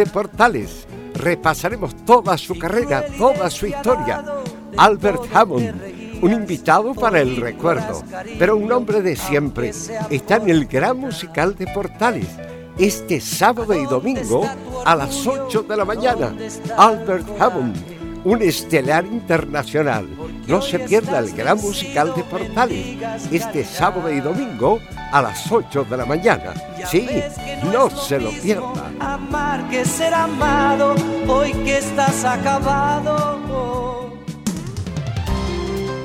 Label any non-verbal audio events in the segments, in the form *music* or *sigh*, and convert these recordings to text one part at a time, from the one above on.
de Portales. Repasaremos toda su carrera, toda su historia. Albert Hammond, un invitado para el recuerdo, pero un hombre de siempre, está en el Gran Musical de Portales este sábado y domingo a las 8 de la mañana. Albert Hammond, un estelar internacional. No se pierda el gran musical de Portales este sábado y domingo a las 8 de la mañana. Sí, no se lo pierda. Amar que ser amado, hoy que estás acabado.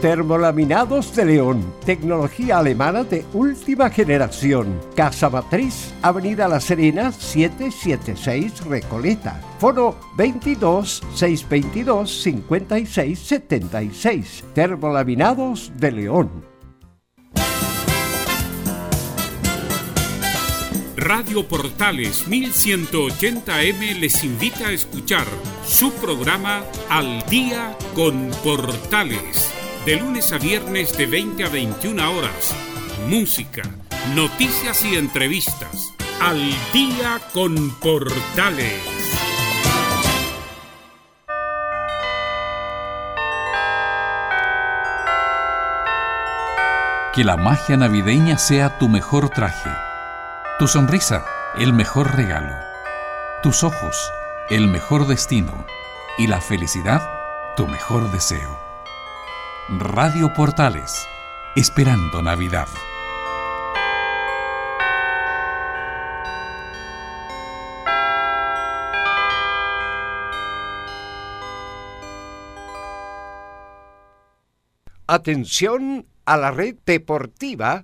Termolaminados de León, tecnología alemana de última generación. Casa Matriz, Avenida La Serena, 776 Recoleta. Foro 22 622 56 76. Termolaminados de León. Radio Portales 1180M les invita a escuchar su programa Al Día con Portales de lunes a viernes de 20 a 21 horas. Música, noticias y entrevistas. Al día con Portales. Que la magia navideña sea tu mejor traje. Tu sonrisa, el mejor regalo. Tus ojos, el mejor destino. Y la felicidad, tu mejor deseo. Radio Portales, esperando Navidad. Atención a la red deportiva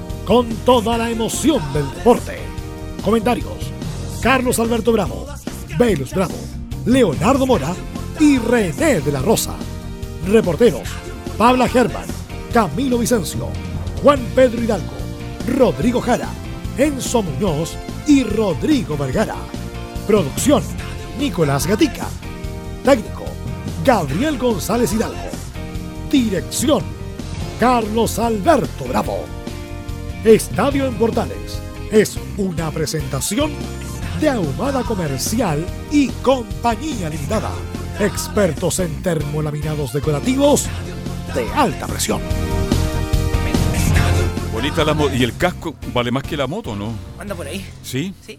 con toda la emoción del deporte. Comentarios: Carlos Alberto Bravo, Velus Bravo, Leonardo Mora y René de la Rosa. Reporteros: Pabla Germán, Camilo Vicencio. Juan Pedro Hidalgo, Rodrigo Jara, Enzo Muñoz y Rodrigo Vergara. Producción, Nicolás Gatica. Técnico, Gabriel González Hidalgo. Dirección, Carlos Alberto Bravo. Estadio en Portales es una presentación de Ahumada Comercial y Compañía Limitada. Expertos en termolaminados decorativos de alta presión. Bonita la moto. ¿Y el casco vale más que la moto, no? Anda por ahí. ¿Sí? Sí.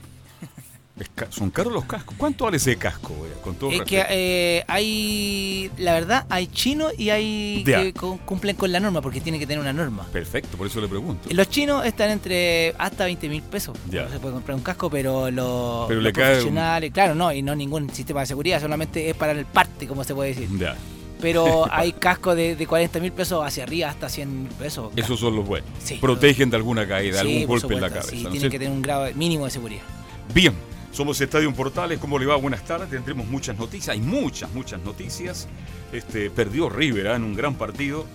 Son caros los cascos. ¿Cuánto vale ese casco? Con todo es que eh, hay, la verdad, hay chinos y hay que cumplen con la norma porque tiene que tener una norma. Perfecto, por eso le pregunto. Los chinos están entre hasta 20 mil pesos. Ya. se puede comprar un casco, pero los, profesionales, claro, no, y no ningún sistema de seguridad, solamente es para el parte, como se puede decir. Ya pero *laughs* hay cascos de, de 40 mil pesos hacia arriba hasta 100 mil pesos. Esos son los buenos. Protegen de alguna caída, algún golpe en la cabeza. Sí, tienen que tener un grado mínimo de seguridad. Bien, somos Estadio Portales, ¿cómo le va? Buenas tardes, tendremos muchas noticias, hay muchas, muchas noticias. Este, perdió River ¿eh? en un gran partido.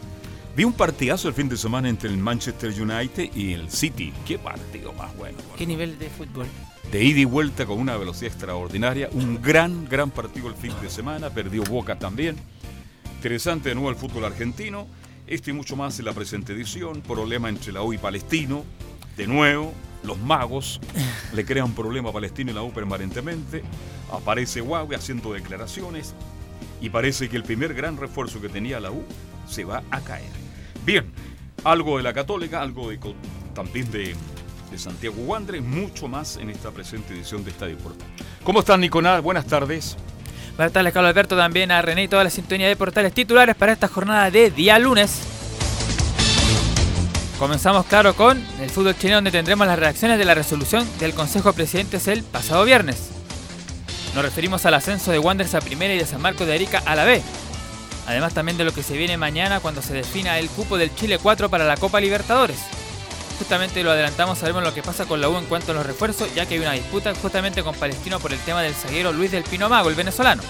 Vi un partidazo el fin de semana entre el Manchester United y el City. Qué partido más bueno. ¿Qué nivel de fútbol? De ida y vuelta con una velocidad extraordinaria. Un gran, gran partido el fin de semana. Perdió Boca también. Interesante de nuevo el fútbol argentino. Este y mucho más en la presente edición. Problema entre la U y Palestino. De nuevo, los magos le crean problema a Palestino y la U permanentemente. Aparece Huawei haciendo declaraciones. Y parece que el primer gran refuerzo que tenía la U se va a caer. Bien, algo de la Católica, algo de, también de, de Santiago Wanderers, mucho más en esta presente edición de Estadio Portal. ¿Cómo están, Nicolás? Buenas tardes. Buenas tardes, Carlos Alberto, también a René y toda la sintonía de portales titulares para esta jornada de día lunes. Comenzamos, claro, con el fútbol chileno, donde tendremos las reacciones de la resolución del Consejo de Presidentes el pasado viernes. Nos referimos al ascenso de Wanderers a primera y de San Marcos de Arica a la B. Además, también de lo que se viene mañana cuando se defina el cupo del Chile 4 para la Copa Libertadores. Justamente lo adelantamos, sabemos lo que pasa con la U en cuanto a los refuerzos, ya que hay una disputa justamente con Palestino por el tema del zaguero Luis del Pino Mago, el venezolano.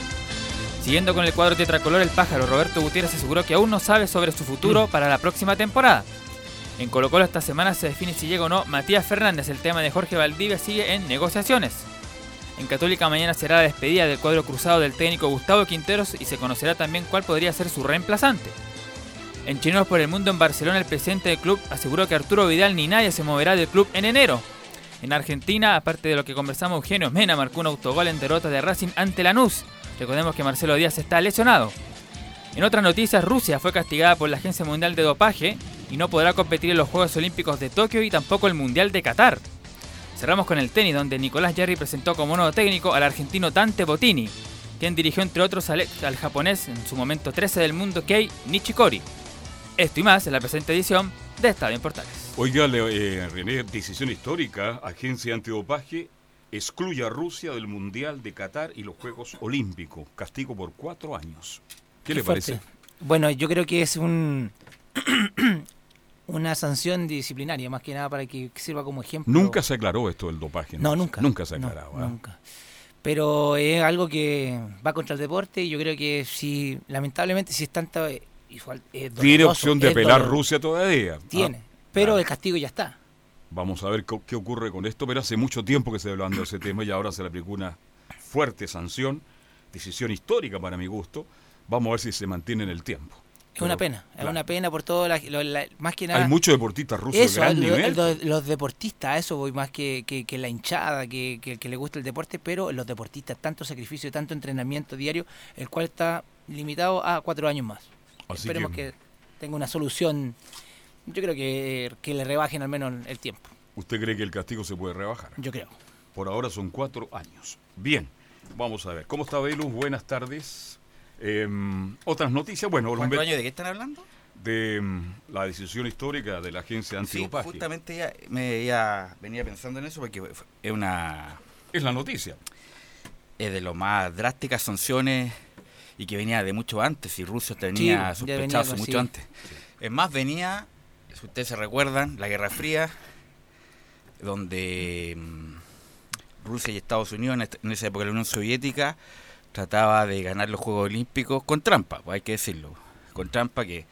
Siguiendo con el cuadro tetracolor, el pájaro Roberto Gutiérrez aseguró que aún no sabe sobre su futuro mm. para la próxima temporada. En Colo Colo esta semana se define si llega o no Matías Fernández. El tema de Jorge Valdivia sigue en negociaciones. En Católica mañana será la despedida del cuadro cruzado del técnico Gustavo Quinteros y se conocerá también cuál podría ser su reemplazante. En Chinos por el Mundo en Barcelona el presidente del club aseguró que Arturo Vidal ni nadie se moverá del club en enero. En Argentina, aparte de lo que conversamos, Eugenio Mena marcó un autogol en derrota de Racing ante Lanús. Recordemos que Marcelo Díaz está lesionado. En otras noticias, Rusia fue castigada por la Agencia Mundial de Dopaje y no podrá competir en los Juegos Olímpicos de Tokio y tampoco el Mundial de Qatar. Cerramos con el tenis, donde Nicolás Jerry presentó como nuevo técnico al argentino Dante Bottini, quien dirigió entre otros al, japonés en su momento 13 del mundo Kei Nishikori. Esto y más en la presente edición de Estadio en Portales. Oiga, eh, René, decisión histórica, agencia antidopaje excluye a Rusia del Mundial de Qatar y los Juegos Olímpicos. Castigo por cuatro años. ¿Qué, le parece? Bueno, yo creo que es un *clears throat* una sanción disciplinaria, más que nada para que sirva como ejemplo. Nunca se aclaró esto del dopaje. No, nunca. Nunca se aclaró. ¿ah? Nunca. Pero es algo que va contra el deporte y yo creo que si, lamentablemente, si es tanta... Igual, Tiene opción de apelar Rusia todavía. ¿ah? Tiene, pero el castigo ya está. Vamos a ver qué, ocurre con esto, pero hace mucho tiempo que se hablando de ese tema y ahora se le aplicó una fuerte sanción, decisión histórica para mi gusto. Vamos a ver si se mantiene en el tiempo. Es una pena, es una pena por todo, la, más que nada... Hay muchos deportistas rusos de gran nivel. los deportistas, eso voy más que, que, la hinchada, que, que, le gusta el deporte, pero los deportistas, tanto sacrificio, tanto entrenamiento diario, el cual está limitado a cuatro años más. Esperemos que... tenga una solución, yo creo que, que le rebajen al menos el tiempo. ¿Usted cree que el castigo se puede rebajar? Yo creo. Por ahora son cuatro años. Bien, vamos a ver. ¿Cómo está Belus? Buenas tardes. Em, otras noticias, bueno... ¿Cuántos años de qué están hablando? De em, la decisión histórica de la agencia antidopaje. Sí, justamente ya, me ya venía pensando en eso porque es una... Es la noticia. Es de lo más drásticas sanciones y que venía de mucho antes y Rusia tenía sospechado mucho antes. Es más, venía, si ustedes se recuerdan, la Guerra Fría, donde em, Rusia y Estados Unidos, en esa época la Unión Soviética, trataba de ganar los Juegos Olímpicos con trampa, pues hay que decirlo, con trampa que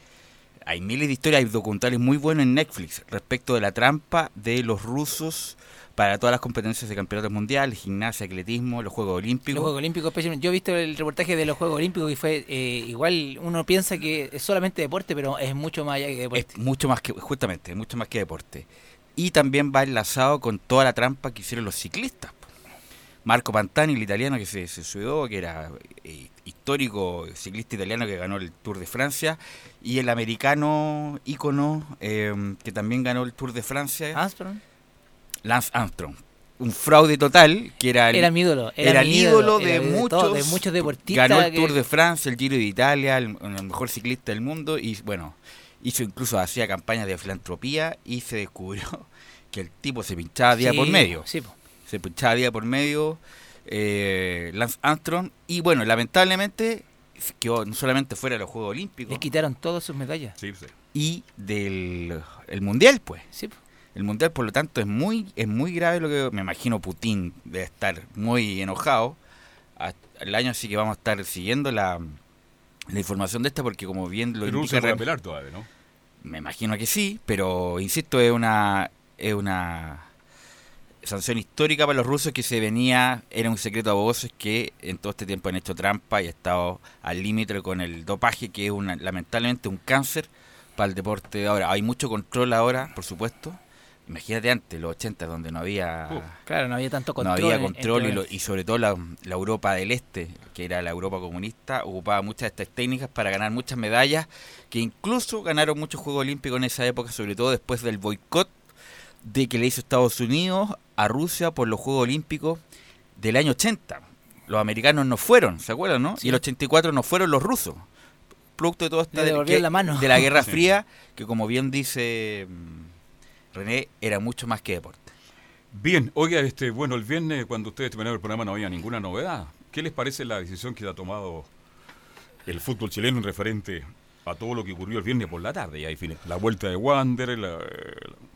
hay miles de historias, hay documentales muy buenos en Netflix respecto de la trampa de los rusos para todas las competencias de campeonatos mundiales, gimnasia, atletismo, los Juegos Olímpicos. Los Juegos Olímpicos, yo he visto el reportaje de los Juegos Olímpicos y fue eh, igual, uno piensa que es solamente deporte, pero es mucho más allá que deporte. Es mucho más que, justamente, mucho más que deporte. Y también va enlazado con toda la trampa que hicieron los ciclistas. Marco Pantani, el italiano que se, se que era eh, histórico ciclista italiano que ganó el Tour de Francia, y el americano ícono em, que también ganó el Tour de Francia. Armstrong. Lance Armstrong. Un fraude total, que era el, era mi ídolo. Era, el ídolo, de, muchos, de, muchos deportistas. Ganó el Tour de Francia, el Giro de Italia, el, mejor ciclista del mundo, y bueno, hizo incluso, hacía campañas de filantropía y se descubrió *laughs* que el tipo se pinchaba día por medio. Sí, se pinchaba día por medio eh, Lance Armstrong y bueno, lamentablemente quedó no solamente fuera de los Juegos Olímpicos. Le quitaron todas sus medallas. Y del el Mundial, pues. Sí. El Mundial, por lo tanto, es muy es muy grave lo que me imagino Putin debe estar muy enojado. el año sí que vamos a estar siguiendo la, la información de esta porque como bien lo indica... Pero todavía, ¿no? Me imagino que sí, pero insisto, es una... Es una sanción histórica para los rusos que se venía, era un secreto a voces que en todo este tiempo han hecho trampa y ha estado al límite con el dopaje, que es una, lamentablemente un cáncer para el deporte de ahora. Hay mucho control ahora, por supuesto. Imagínate antes, los 80, donde no había... claro, no había tanto control. No había control y, sobre todo la, la, Europa del Este, que era la Europa comunista, ocupaba muchas de estas técnicas para ganar muchas medallas, que incluso ganaron muchos Juegos Olímpicos en esa época, sobre todo después del boicot de que le hizo Estados Unidos a Rusia por los Juegos Olímpicos del año 80. Los americanos no fueron, ¿se acuerdan, no? Y el 84 no fueron los rusos. Producto de todo esto de, la, mano. de la Guerra Fría, que como bien dice mm, René, era mucho más que deporte. Bien, oiga, este, bueno, el viernes cuando ustedes terminaron el programa no había ninguna novedad. ¿Qué les parece la decisión que ha tomado el fútbol chileno en referente a todo lo que ocurrió el viernes por la tarde? Y ahí, la vuelta de Wander, el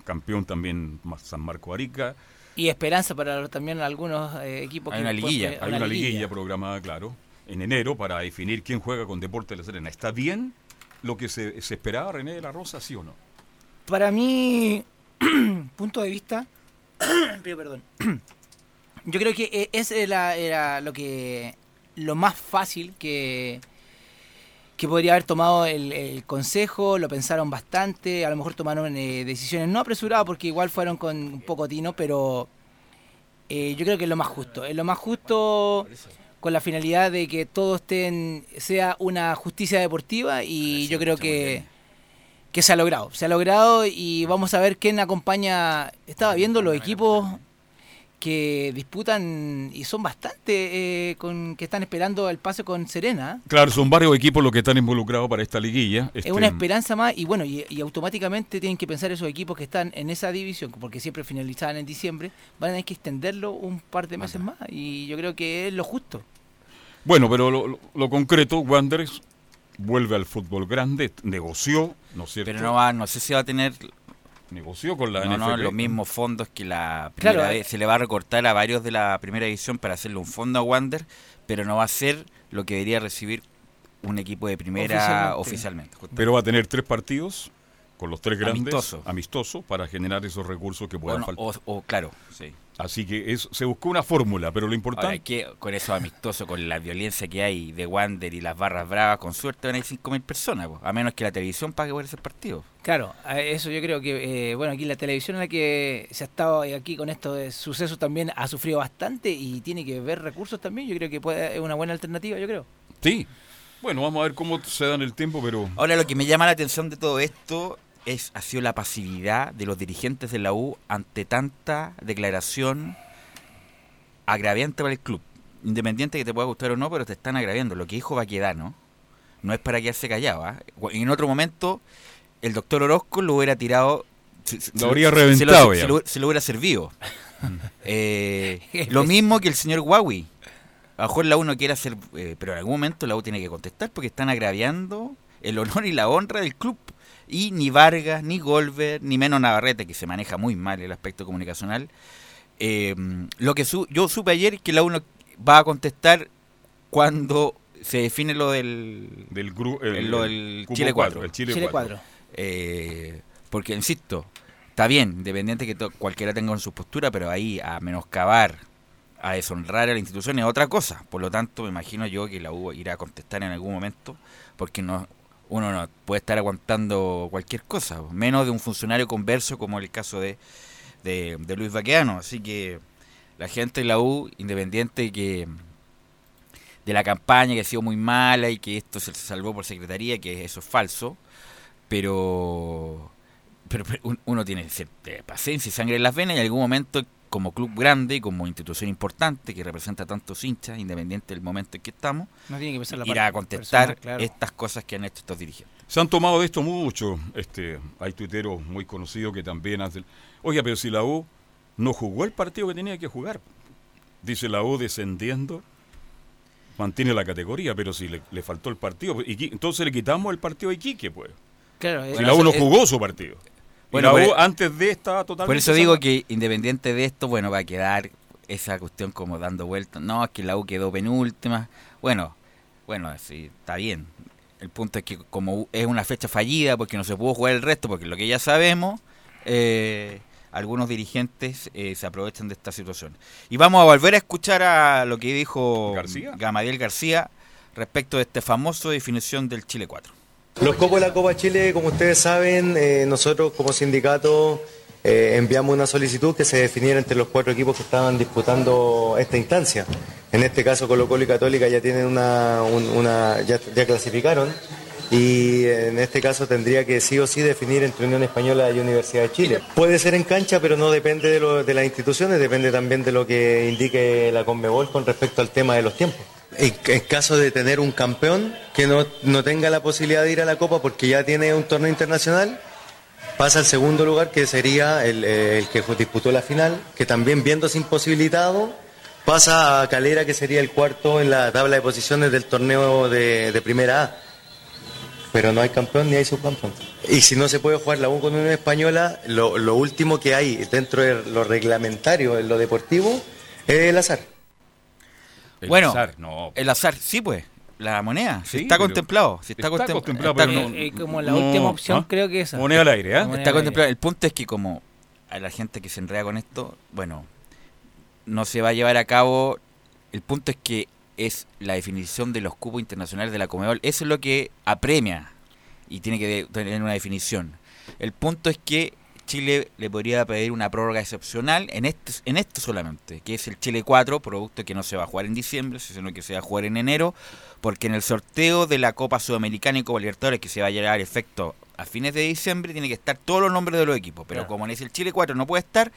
campeón también San Marco Arica, y esperanza para también algunos eh, equipos hay una liguilla hay una liguilla. programada claro en enero para definir quién juega con Deporte de la Serena. ¿Está bien lo que se, esperaba René de la Rosa, sí o no? Para mi *clears throat* punto de vista, *clears throat* perdón, *clears throat* yo creo que e, ese era, era lo que lo más fácil que, que podría haber tomado el, consejo, lo pensaron bastante, a lo mejor tomaron eh, decisiones no apresuradas porque igual fueron con un poco tino, pero eh, yo creo que es lo más justo. Es lo más justo con la finalidad de que todo estén, sea una justicia deportiva y yo creo que, que se ha logrado. Se ha logrado y vamos a ver quién acompaña. Estaba viendo los equipos que disputan y son bastante eh, con que están esperando el pase con Serena. Claro, son varios equipos los que están involucrados para esta liguilla. Es una este, esperanza más y bueno, y, automáticamente tienen que pensar esos equipos que están en esa división, porque siempre finalizaban en diciembre, van a tener que extenderlo un par de meses más y yo creo que es lo justo. Bueno, pero lo, concreto, Wanderers vuelve al fútbol grande, negoció, ¿no es cierto? Pero no va, no sé si va a tener negoció con la no, No, los mismos fondos que la primera vez. Se le va a recortar a varios de la primera edición para hacerle un fondo a Wander, pero no va a ser lo que debería recibir un equipo de primera oficialmente. pero va a tener tres partidos con los tres grandes amistosos para generar esos recursos que puedan faltar. O, claro, sí. Así que es, se buscó una fórmula, pero lo importante... que con eso amistoso, con la violencia que hay de Wander y las barras bravas, con suerte van a ir 5.000 personas, a menos que la televisión pague por ese partido. Claro, eso yo creo que, eh, bueno, aquí la televisión en la que se ha estado aquí con estos sucesos también ha sufrido bastante y tiene que ver recursos también, yo creo que puede, es una buena alternativa, yo creo. Sí, bueno, vamos a ver cómo se da en el tiempo, pero... Ahora lo que me llama la atención de todo esto es, ha sido la pasividad de los dirigentes de la U ante tanta declaración agraviante para el club. Independiente que te pueda gustar o no, pero te están agraviando. Lo que dijo ¿no? no es para quedarse callado. ¿ah? En otro momento, el doctor Orozco lo hubiera tirado. lo habría reventado se lo, se lo, hubiera servido. *laughs* Eh, lo mismo que el señor Huawei. A lo mejor la U no quiere hacer, eh, pero en algún momento la U tiene que contestar porque están agraviando el honor y la honra del club. Y ni Vargas, ni Golver, ni menos Navarrete, que se maneja muy mal el aspecto comunicacional. Eh, lo que yo supe ayer que la UNO va a contestar cuando se define lo del, del, lo del Chile 4. El Chile, 4. Eh, porque, insisto, está bien, independiente que cualquiera tenga su postura, pero ahí a menoscabar, a deshonrar a la institución es otra cosa. Por lo tanto, me imagino yo que la U irá a contestar en algún momento, porque no, uno no puede estar aguantando cualquier cosa, menos de un funcionario converso como el caso de, de, Luis Baqueano. Así que la gente de la U, independiente que de la campaña que ha sido muy mala y que esto se salvó por secretaría, que eso es falso, pero, pero, uno tiene paciencia y sangre en las venas y en algún momento como club grande y como institución importante que representa tantos hinchas, independiente del momento en que estamos, no tiene que irá a contestar estas cosas que han hecho estos dirigentes. Se han tomado de esto mucho. Este, hay tuiteros muy conocidos que también hacen. Oiga, pero si la U no jugó el partido que tenía que jugar, dice la U descendiendo, mantiene la categoría, pero si le, faltó el partido, entonces le quitamos el partido a Iquique, pues. Claro, si la U no jugó su partido. Bueno, antes de esta totalmente. Por eso digo que independiente de esto, bueno, va a quedar esa cuestión como dando vueltas. No, es que la U quedó penúltima. Bueno, bueno, sí, está bien. El punto es que como es una fecha fallida porque no se pudo jugar el resto, porque lo que ya sabemos, eh, algunos dirigentes eh, se aprovechan de esta situación. Y vamos a volver a escuchar a lo que dijo García. Gamadiel García respecto de esta famosa definición del Chile 4. Los copos de la Copa Chile, como ustedes saben, eh, nosotros como sindicato eh, enviamos una solicitud que se definiera entre los cuatro equipos que estaban disputando esta instancia. En este caso Colo Colo y Católica ya tienen una, ya, clasificaron y en este caso tendría que sí o sí definir entre Unión Española y Universidad de Chile. Puede ser en cancha, pero no depende de, de las instituciones, depende también de lo que indique la Conmebol con respecto al tema de los tiempos en, caso de tener un campeón que no, tenga la posibilidad de ir a la Copa porque ya tiene un torneo internacional, pasa al segundo lugar que sería el, el, que disputó la final, que también viéndose imposibilitado, pasa a Calera que sería el cuarto en la tabla de posiciones del torneo de, primera A. Pero no hay campeón ni hay subcampeón. Y si no se puede jugar la U con una española, lo, lo último que hay dentro de lo reglamentario, en lo deportivo, es el azar. El bueno, azar, no. El azar, sí, pues. La moneda, sí, está contemplado. está, contemplado, pero no, eh, como la última opción, creo que es. Moneda al aire, ¿eh? Está contemplado. El punto es que, como a la gente que se enreda con esto, bueno, no se va a llevar a cabo. El punto es que es la definición de los cupos internacionales de la Comebol. Eso es lo que apremia y tiene que tener una definición. El punto es que Chile le podría pedir una prórroga excepcional en este, en esto solamente, que es el Chile 4, producto que no se va a jugar en diciembre, sino que se va a jugar en enero, porque en el sorteo de la Copa Sudamericana y Copa Libertadores, que se va a llevar a efecto a fines de diciembre, tiene que estar todos los nombres de los equipos, pero como en el Chile 4 no puede estar,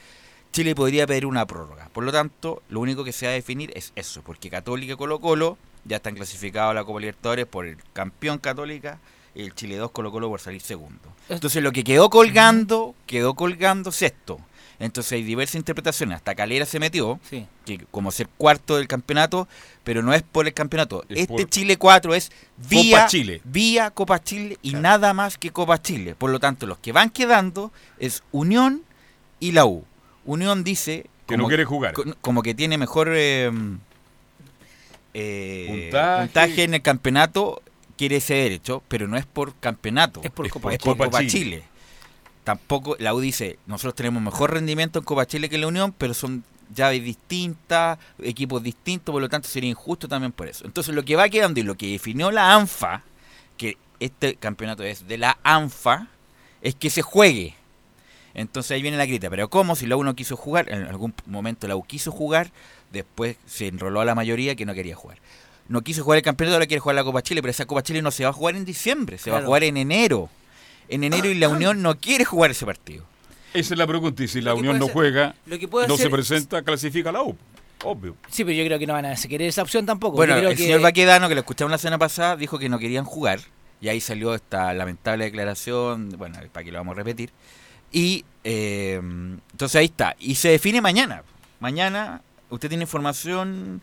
Chile podría pedir una prórroga. Por lo tanto, lo único que se va a definir es eso, porque Católica y Colo Colo ya están clasificados a la Copa Libertadores por el campeón Católica el Chile 2 Colo Colo por salir segundo. Entonces lo que quedó colgando, quedó colgando sexto. Entonces hay diversas interpretaciones. Hasta Calera se metió, que como ser cuarto del campeonato, pero no es por el campeonato. este Chile 4 es vía Copa Chile, vía Copa Chile y nada más que Copa Chile. Por lo tanto, los que van quedando es Unión y la U. Unión dice que no quiere jugar. Como que tiene mejor eh, eh, puntaje en el campeonato quiere ese derecho, pero no es por campeonato, es por, Copa, Chile. Tampoco, la U dice, nosotros tenemos mejor rendimiento en Copa Chile que en la Unión, pero son llaves distintas, equipos distintos, por lo tanto sería injusto también por eso. Entonces lo que va quedando y lo que definió la ANFA, que este campeonato es de la ANFA, es que se juegue. Entonces ahí viene la crítica, pero ¿cómo? Si la U no quiso jugar, en algún momento la U quiso jugar, después se enroló a la mayoría que no quería jugar no quiso jugar el campeonato, ahora quiere jugar la Copa Chile, pero esa Copa Chile no se va a jugar en diciembre, se va a jugar en enero. En enero y la Unión no quiere jugar ese partido. Esa es la pregunta, y si la Unión no juega, no se presenta, clasifica la U. Obvio. Sí, pero yo creo que no van a querer esa opción tampoco. Bueno, el señor Baquedano, que lo escuchamos la semana pasada, dijo que no querían jugar. Y ahí salió esta lamentable declaración, bueno, para que lo vamos a repetir. Y eh, entonces ahí está. Y se define mañana. Mañana usted tiene información,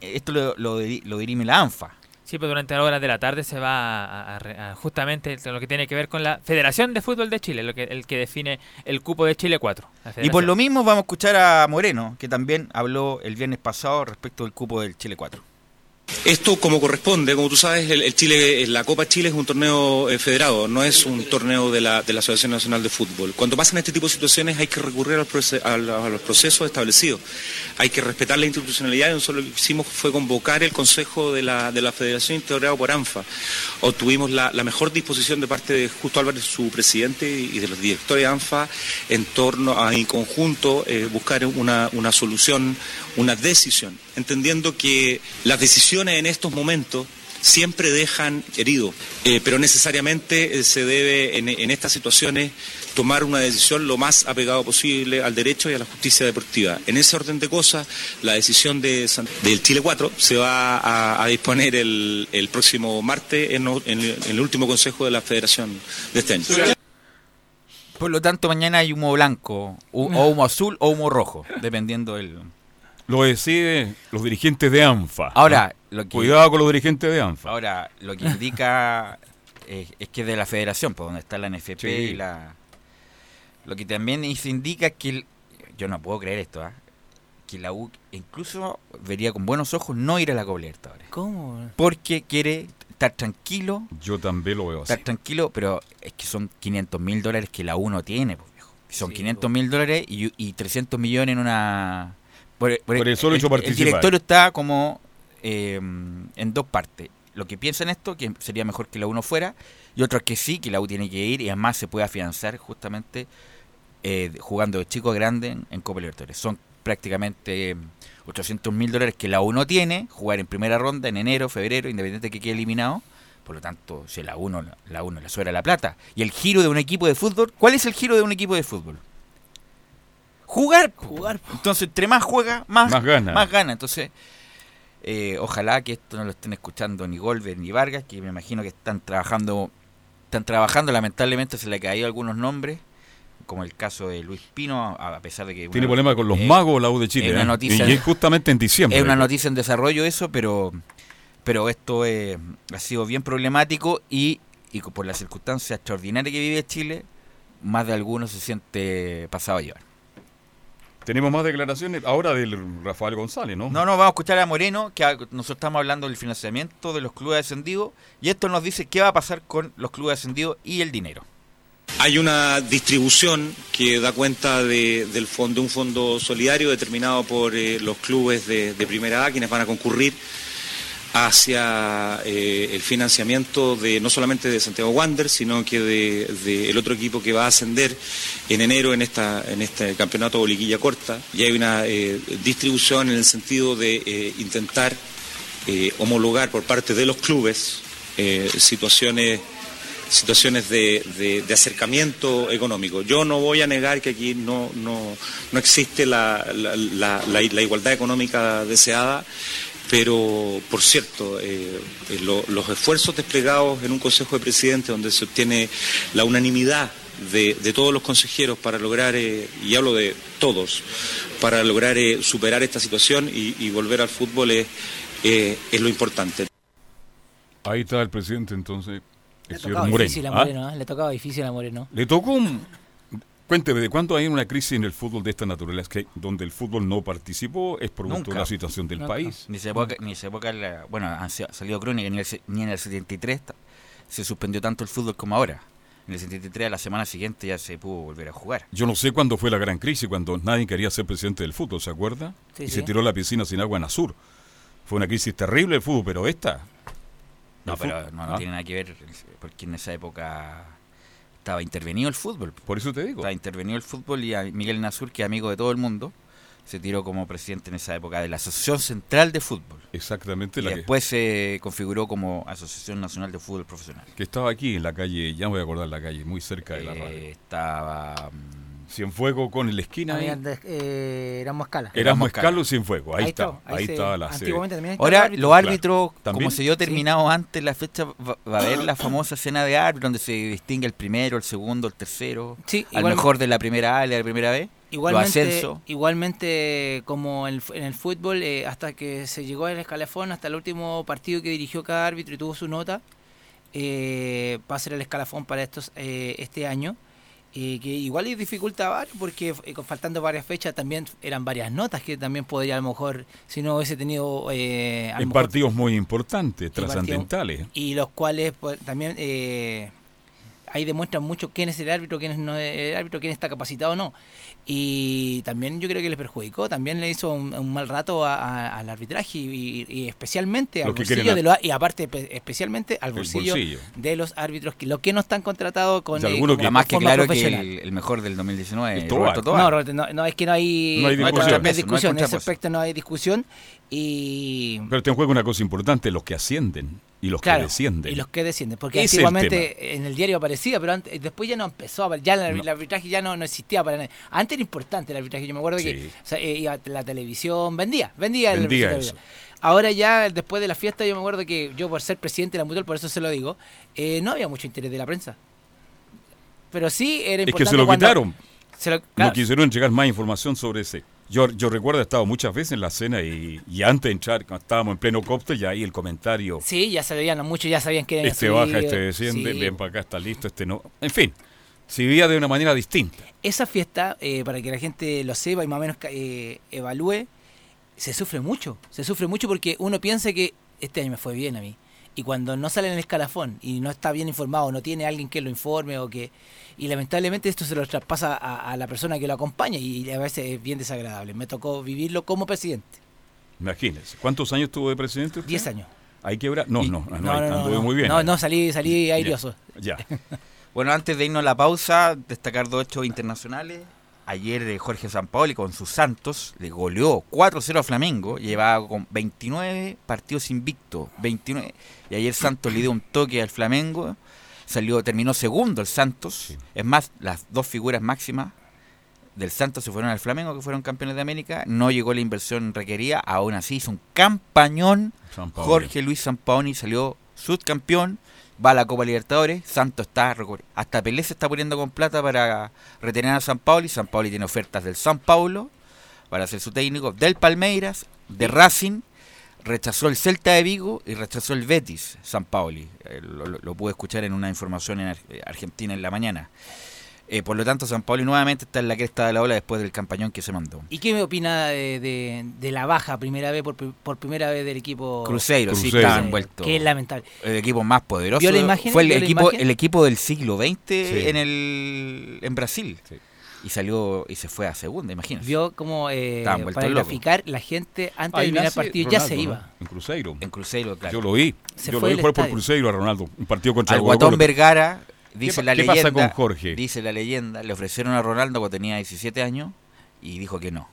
esto lo, lo, dirime la ANFA. Sí, pues durante las horas de la tarde se va a, justamente lo que tiene que ver con la Federación de Fútbol de Chile, lo que, el que define el cupo de Chile 4. Y por lo mismo vamos a escuchar a Moreno, que también habló el viernes pasado respecto del cupo del Chile 4. Esto como corresponde, como tú sabes, el, Chile, la Copa Chile es un torneo eh, federado, no es un torneo de la, Asociación Nacional de Fútbol. Cuando pasan este tipo de situaciones hay que recurrir a los procesos establecidos, hay que respetar la institucionalidad y nosotros lo que hicimos fue convocar el Consejo de la, Federación integrado por ANFA. Obtuvimos la, mejor disposición de parte de Justo Álvarez, su presidente, y de los directores de ANFA en torno a, en conjunto, eh, buscar una, una solución, una decisión, entendiendo que las decisiones en estos momentos siempre dejan herido, eh, pero necesariamente eh, se debe en, estas situaciones tomar una decisión lo más apegado posible al derecho y a la justicia deportiva. En ese orden de cosas, la decisión de, del Chile 4 se va a, disponer el, próximo martes en, el último consejo de la federación de este año. Por lo tanto, mañana hay humo blanco, o humo azul o humo rojo, dependiendo del... Lo deciden los dirigentes de ANFA. Ahora, cuidado con los dirigentes de ANFA. Ahora, lo que indica *laughs* es, que de la federación, por donde está la NFP y la... Lo que también se indica es que, yo no puedo creer esto, ¿ah? que la U incluso vería con buenos ojos no ir a la Copa Libertadores. ¿Cómo? Porque quiere estar tranquilo. Yo también lo veo así. Estar tranquilo, pero es que son 500 mil dólares que la U no tiene, pues, Son 500 mil dólares y, y 300 millones en una por, el, solo hecho el, el directorio está como eh, en dos partes. Lo que piensan esto, que sería mejor que la uno fuera, y otros que sí, que la U tiene que ir y además se puede afianzar justamente eh, jugando de chico a grande en, Copa Libertadores. Son prácticamente 800 mil dólares que la U no tiene, jugar en primera ronda en enero, febrero, independiente de que quede eliminado. Por lo tanto, si la 1 la uno la suena la plata. Y el giro de un equipo de fútbol, ¿cuál es el giro de un equipo de fútbol? jugar. Jugar. Entonces, entre más juega, más, gana. Más gana. Entonces, eh, ojalá que esto no lo estén escuchando ni Golver ni Vargas, que me imagino que están trabajando, están trabajando, lamentablemente se le ha caído algunos nombres, como el caso de Luis Pino, a pesar de que... Tiene problemas con los eh, magos la U de Chile. Una ¿eh? noticia, y justamente en diciembre. Es una noticia en desarrollo eso, pero, pero esto ha sido bien problemático y, y por las circunstancias extraordinarias que vive Chile, más de algunos se siente pasado a llevar. Tenemos más declaraciones ahora del Rafael González, ¿no? No, no, vamos a escuchar a Moreno, que nosotros estamos hablando del financiamiento de los clubes descendidos, y esto nos dice qué va a pasar con los clubes descendidos y el dinero. Hay una distribución que da cuenta de, del fondo, un fondo solidario determinado por eh, los clubes de, primera A, quienes van a concurrir hacia eh, el financiamiento de no solamente de Santiago Wander, sino que del de, otro equipo que va a ascender en enero en esta en este campeonato boliquilla corta. Y hay una eh, distribución en el sentido de intentar homologar por parte de los clubes situaciones situaciones de, acercamiento económico. Yo no voy a negar que aquí no, no, no existe la, la, igualdad económica deseada, pero por cierto, eh, eh, los esfuerzos desplegados en un Consejo de Presidentes donde se obtiene la unanimidad de, todos los consejeros para lograr, eh, y hablo de todos, para lograr superar esta situación y, volver al fútbol es, es lo importante. Ahí está el presidente entonces le tocaba difícil a ¿ah? Moreno, ¿eh? Le tocaba difícil a Moreno. Le tocó un... Cuénteme, ¿de cuánto hay una crisis en el fútbol de esta naturaleza? Que donde el fútbol no participó es producto de la situación del país. Ni se ni bueno, han salido crónicas, ni, ni en el 73 se suspendió tanto el fútbol como ahora. En el 73, a la semana siguiente, ya se pudo volver a jugar. Yo no sé cuándo fue la gran crisis, cuando nadie quería ser presidente del fútbol, ¿se acuerda? y se tiró la piscina sin agua en Azur. Fue una crisis terrible el fútbol, pero esta, no, pero no, ¿Ah? tiene nada que ver, porque en esa época estaba intervenido el fútbol. Por eso te digo. Estaba intervenido el fútbol y a Miguel Nazur, que es amigo de todo el mundo, se tiró como presidente en esa época de la Asociación Central de Fútbol. Exactamente. Y después se configuró como Asociación Nacional de Fútbol Profesional. Que estaba aquí en la calle, ya me voy a acordar la calle, muy cerca de la eh, radio. Estaba... Cienfuego con el esquina ahí. Eh, Erasmo Escala. Erasmo Escala o Cienfuego, ahí, está. Ahí, está la Ahora, los árbitros, como se dio terminado antes la fecha, va, a haber la famosa escena de árbitro donde se distingue el primero, el segundo, el tercero. Sí, al mejor de la primera A de la primera B. Igualmente, igualmente como en el fútbol, eh, hasta que se llegó al escalafón, hasta el último partido que dirigió cada árbitro y tuvo su nota, eh, va a ser el escalafón para estos eh, este año que igual hay dificultad varios porque eh, faltando varias fechas también eran varias notas que también podría a lo mejor si no hubiese tenido eh, en partidos muy importantes trascendentales. y los cuales pues, también eh, ahí demuestran mucho quién es el árbitro quién es no el árbitro quién está capacitado o no. Y también yo creo que le perjudicó, también le hizo un, mal rato al arbitraje y, especialmente al bolsillo de y aparte especialmente al bolsillo, de los árbitros que lo que no están contratados con, eh, que más que claro que el, mejor del 2019 no, no, es que no hay, no hay discusión, en ese aspecto no hay discusión y pero te juego una cosa importante los que ascienden y los que descienden. Y los que descienden, porque antiguamente en el diario aparecía, pero después ya no empezó, ya el, arbitraje ya no, no existía para Antes era importante el arbitraje, yo me acuerdo que eh, la televisión vendía, vendía, el arbitraje. Ahora ya, después de la fiesta, yo me acuerdo que yo por ser presidente de la Mutual, por eso se lo digo, eh, no había mucho interés de la prensa. Pero sí era importante. Es que se lo quitaron. No quisieron llegar más información sobre ese. Yo, yo recuerdo, he estado muchas veces en la cena y, antes de entrar, cuando estábamos en pleno cóctel, ya ahí el comentario. Sí, ya sabían, muchos ya sabían que Este baja, este desciende, ven para acá, está listo, este no. En fin, se vivía de una manera distinta. Esa fiesta, eh, para que la gente lo sepa y más o menos eh, evalúe, se sufre mucho. Se sufre mucho porque uno piensa que este año me fue bien a mí. Y cuando no sale en el escalafón y no está bien informado, no tiene alguien que lo informe o que y lamentablemente esto se lo traspasa a, la persona que lo acompaña y a veces es bien desagradable. Me tocó vivirlo como presidente. Imagínese. ¿Cuántos años tuvo de presidente Diez años. ¿Hay que No, no, no, no, no, muy bien. No, no, salí, salí airioso. Ya. *laughs* bueno, antes de irnos a la pausa, destacar dos hechos internacionales. Ayer de Jorge Sampaoli con sus Santos le goleó 4-0 a Flamengo, llevaba con 29 partidos invictos, 29. Y ayer Santos le dio un toque al Flamengo salió, terminó segundo el Santos. Es más, las dos figuras máximas del Santos se fueron al Flamengo, que fueron campeones de América. No llegó la inversión requerida, aún así hizo un campañón. Jorge Luis Sampaoni salió subcampeón, va a la Copa Libertadores. Santos está, hasta Pelé se está poniendo con plata para retener a San Pauli. San Pauli tiene ofertas del San Paulo para ser su técnico, del Palmeiras, de Racing rechazó el Celta de Vigo y rechazó el Betis San Pauli. Eh, lo, pude escuchar en una información en Argentina en la mañana. Eh, por lo tanto, San Pablo nuevamente está en la cresta de la ola después del campañón que se mandó. ¿Y qué me opina de, la baja primera vez por, primera vez del equipo Cruzeiro? sí, estaba envuelto. Qué lamentable. El equipo más poderoso. Fue el equipo, el equipo del siglo XX en el en Brasil. Y salió y se fue a segunda, imagínate. Vio como eh, para graficar la gente antes de terminar el partido ya se iba. En Cruzeiro. En Cruzeiro, claro. Yo lo vi. Yo lo vi jugar por Cruzeiro a Ronaldo. Un partido contra Al Guatón Vergara Dice la leyenda, pasa con Jorge? Dice la leyenda, le ofrecieron a Ronaldo cuando tenía 17 años y dijo que no.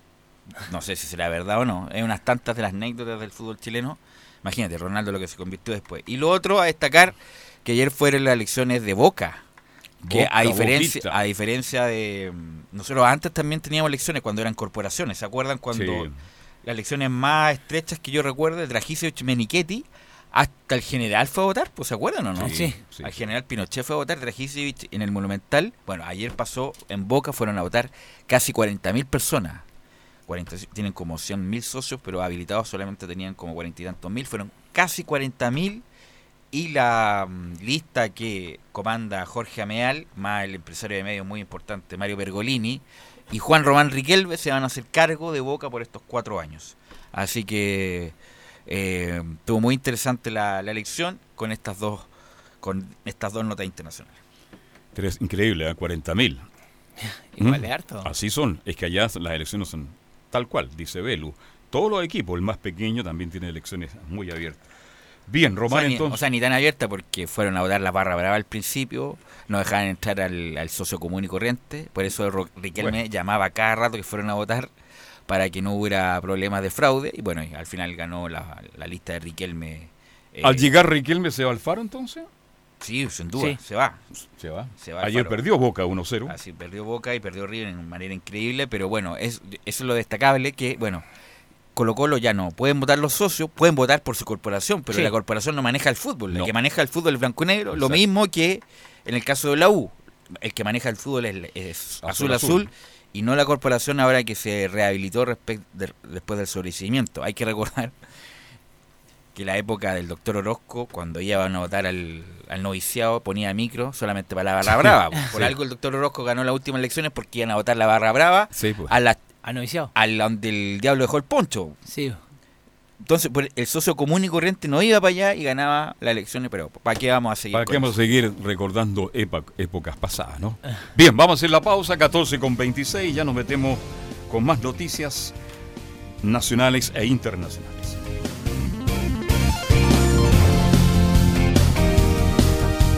No sé si será verdad o no. Es unas tantas de las anécdotas del fútbol chileno. Imagínate, Ronaldo lo que se convirtió después. Y lo otro a destacar, que ayer fueron las elecciones de Boca. Que a diferencia, a diferencia de... Mm, nosotros antes también teníamos elecciones cuando eran corporaciones. ¿Se acuerdan cuando las elecciones más estrechas que yo recuerdo, el Dragisevich Menichetti, hasta el general fue a votar, pues ¿se acuerdan o no? Sí. Al general Pinochet fue a votar, Dragisevich en el Monumental. Bueno, ayer pasó en Boca, fueron a votar casi 40.000 personas. 40, tienen como 100.000 socios, pero habilitados solamente tenían como 40 y tantos mil. Fueron casi 40.000 y la mm, lista que comanda Jorge Ameal, más el empresario de medios muy importante Mario Bergolini y Juan Román Riquelme se van a hacer cargo de Boca por estos cuatro años. Así que eh, estuvo muy interesante la, elección con estas dos con estas dos notas internacionales. Increíble, ¿eh? 40.000. *laughs* Igual ¿Mm? harto. Así son, es que allá las elecciones son tal cual, dice Belu. Todos los equipos, el más pequeño también tiene elecciones muy abiertas. Bien, Román, entonces. O sea, ni tan abierta porque fueron a votar la barra brava al principio, no dejaban entrar al, socio común y corriente, por eso Riquelme llamaba cada rato que fueron a votar para que no hubiera problemas de fraude. Y bueno, al final ganó la, lista de Riquelme. Eh, ¿Al llegar Riquelme se va al faro entonces? Sí, sin duda, se va. Se va. Ayer perdió Boca 1-0. Así, perdió Boca y perdió River de manera increíble, pero bueno, es, eso es lo destacable que, bueno, Colo Colo ya no. Pueden votar los socios, pueden votar por su corporación, pero la corporación no maneja el fútbol. El que maneja el fútbol es blanco y negro, lo mismo que en el caso de la U. El que maneja el fútbol es, azul, azul y no la corporación ahora que se rehabilitó después del sobreseimiento. Hay que recordar *laughs* que la época del doctor Orozco, cuando iban a votar al, noviciado, ponía micro solamente para la barra brava. *laughs* Por algo el doctor Orozco ganó las últimas elecciones porque iban a votar la barra brava pues. a la, al noviciado. Al donde el diablo dejó el poncho. Sí. Entonces, pues, el socio común y corriente no iba para allá y ganaba las elecciones, pero ¿para qué vamos a seguir? ¿Para qué vamos a seguir recordando épocas pasadas, no? Bien, vamos a hacer la pausa, 14 con 26, ya nos metemos con más noticias nacionales e internacionales.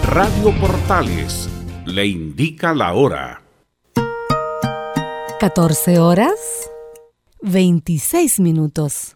Radio Portales le indica la hora. 14 horas, 26 minutos.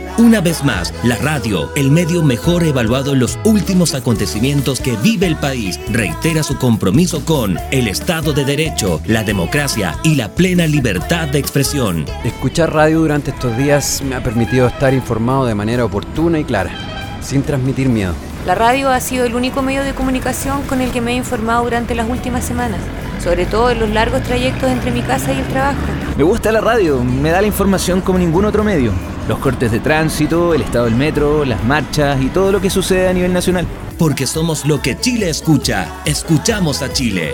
Una vez más, la radio, el medio mejor evaluado en los últimos acontecimientos que vive el país, reitera su compromiso con el Estado de Derecho, la democracia y la plena libertad de expresión. Escuchar radio durante estos días me ha permitido estar informado de manera oportuna y clara, sin transmitir miedo. La radio ha sido el único medio de comunicación con el que me he informado durante las últimas semanas, sobre todo en los largos trayectos entre mi casa y el trabajo. Me gusta la radio, me da la información como ningún otro medio los cortes de tránsito, el estado del metro, las marchas y todo lo que sucede a nivel nacional. Porque somos lo que Chile escucha. Escuchamos a Chile.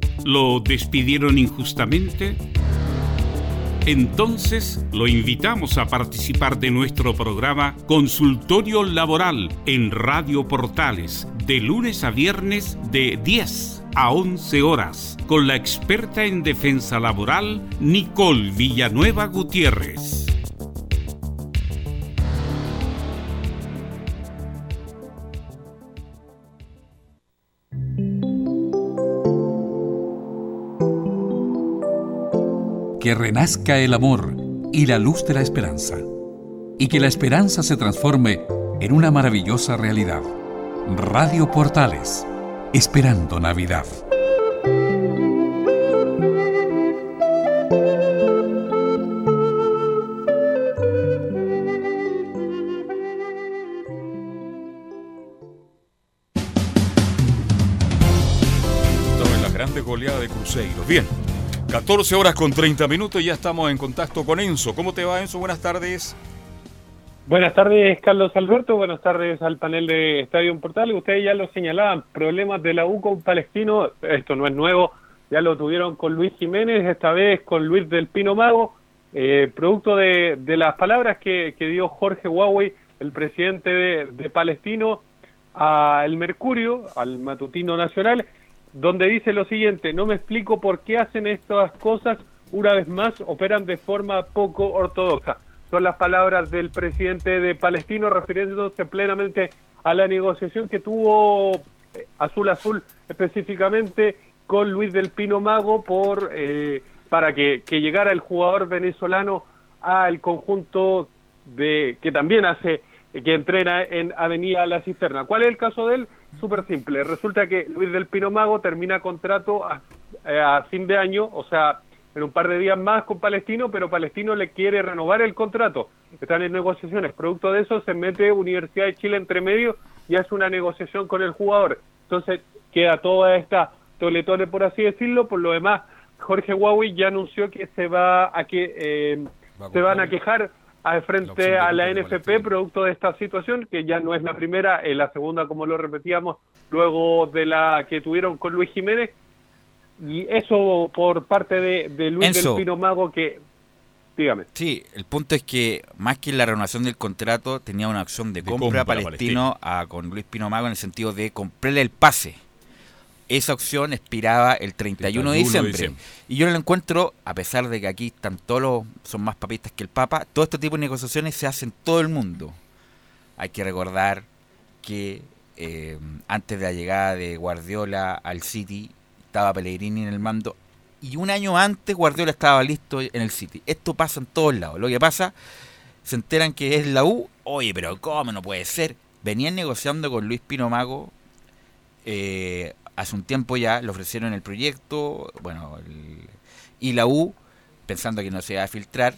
¿Lo despidieron injustamente? Entonces lo invitamos a participar de nuestro programa Consultorio Laboral en Radio Portales de lunes a viernes de 10 a 11 horas con la experta en defensa laboral Nicole Villanueva Gutiérrez. Que renazca el amor y la luz de la esperanza. Y que la esperanza se transforme en una maravillosa realidad. Radio Portales, esperando Navidad. en la grande goleada de Cruzeiro. Bien, 14 horas con 30 minutos y ya estamos en contacto con Enzo. ¿Cómo te va, Enzo? Buenas tardes. Buenas tardes, Carlos Alberto. Buenas tardes al panel de Estadio Portal. Ustedes ya lo señalaban, problemas de la U con Palestino. Esto no es nuevo, ya lo tuvieron con Luis Jiménez, esta vez con Luis del Pino Mago. Eh, producto de, las palabras que, dio Jorge Huawei, el presidente de, de Palestino, al Mercurio, al Matutino Nacional, donde dice lo siguiente, no me explico por qué hacen estas cosas, una vez más operan de forma poco ortodoxa. Son las palabras del presidente de Palestino refiriéndose plenamente a la negociación que tuvo eh, Azul Azul específicamente con Luis del Pino Mago por eh, para que, que, llegara el jugador venezolano al conjunto de que también hace que entrena en Avenida La Cisterna. ¿Cuál es el caso de él? Súper simple. Resulta que Luis del Pino Mago termina contrato a, eh, a fin de año, o sea, en un par de días más con Palestino, pero Palestino le quiere renovar el contrato. Están en negociaciones. Producto de eso se mete Universidad de Chile entre medio y hace una negociación con el jugador. Entonces queda toda esta toletole, por así decirlo. Por lo demás, Jorge Huawei ya anunció que se va a que eh, se van a quejar al frente a la NFP producto de esta situación, que ya no es la primera, es la segunda, como lo repetíamos, luego de la que tuvieron con Luis Jiménez, y eso por parte de, Luis del Pino Mago que... Dígame. Sí, el punto es que más que la renovación del contrato, tenía una opción de, compra, palestino, A, con Luis Pino Mago en el sentido de comprarle el pase. Esa opción expiraba el 31, de, diciembre. Y yo lo encuentro, a pesar de que aquí están todos los, son más papistas que el Papa, todo este tipo de negociaciones se hacen todo el mundo. Hay que recordar que eh, antes de la llegada de Guardiola al City, estaba Pellegrini en el mando y un año antes Guardiola estaba listo en el City. Esto pasa en todos lados. Lo que pasa, se enteran que es la U. Oye, pero ¿cómo no puede ser? Venían negociando con Luis Pino Mago eh, hace un tiempo ya, le ofrecieron el proyecto, bueno, y la U, pensando que no se iba a filtrar,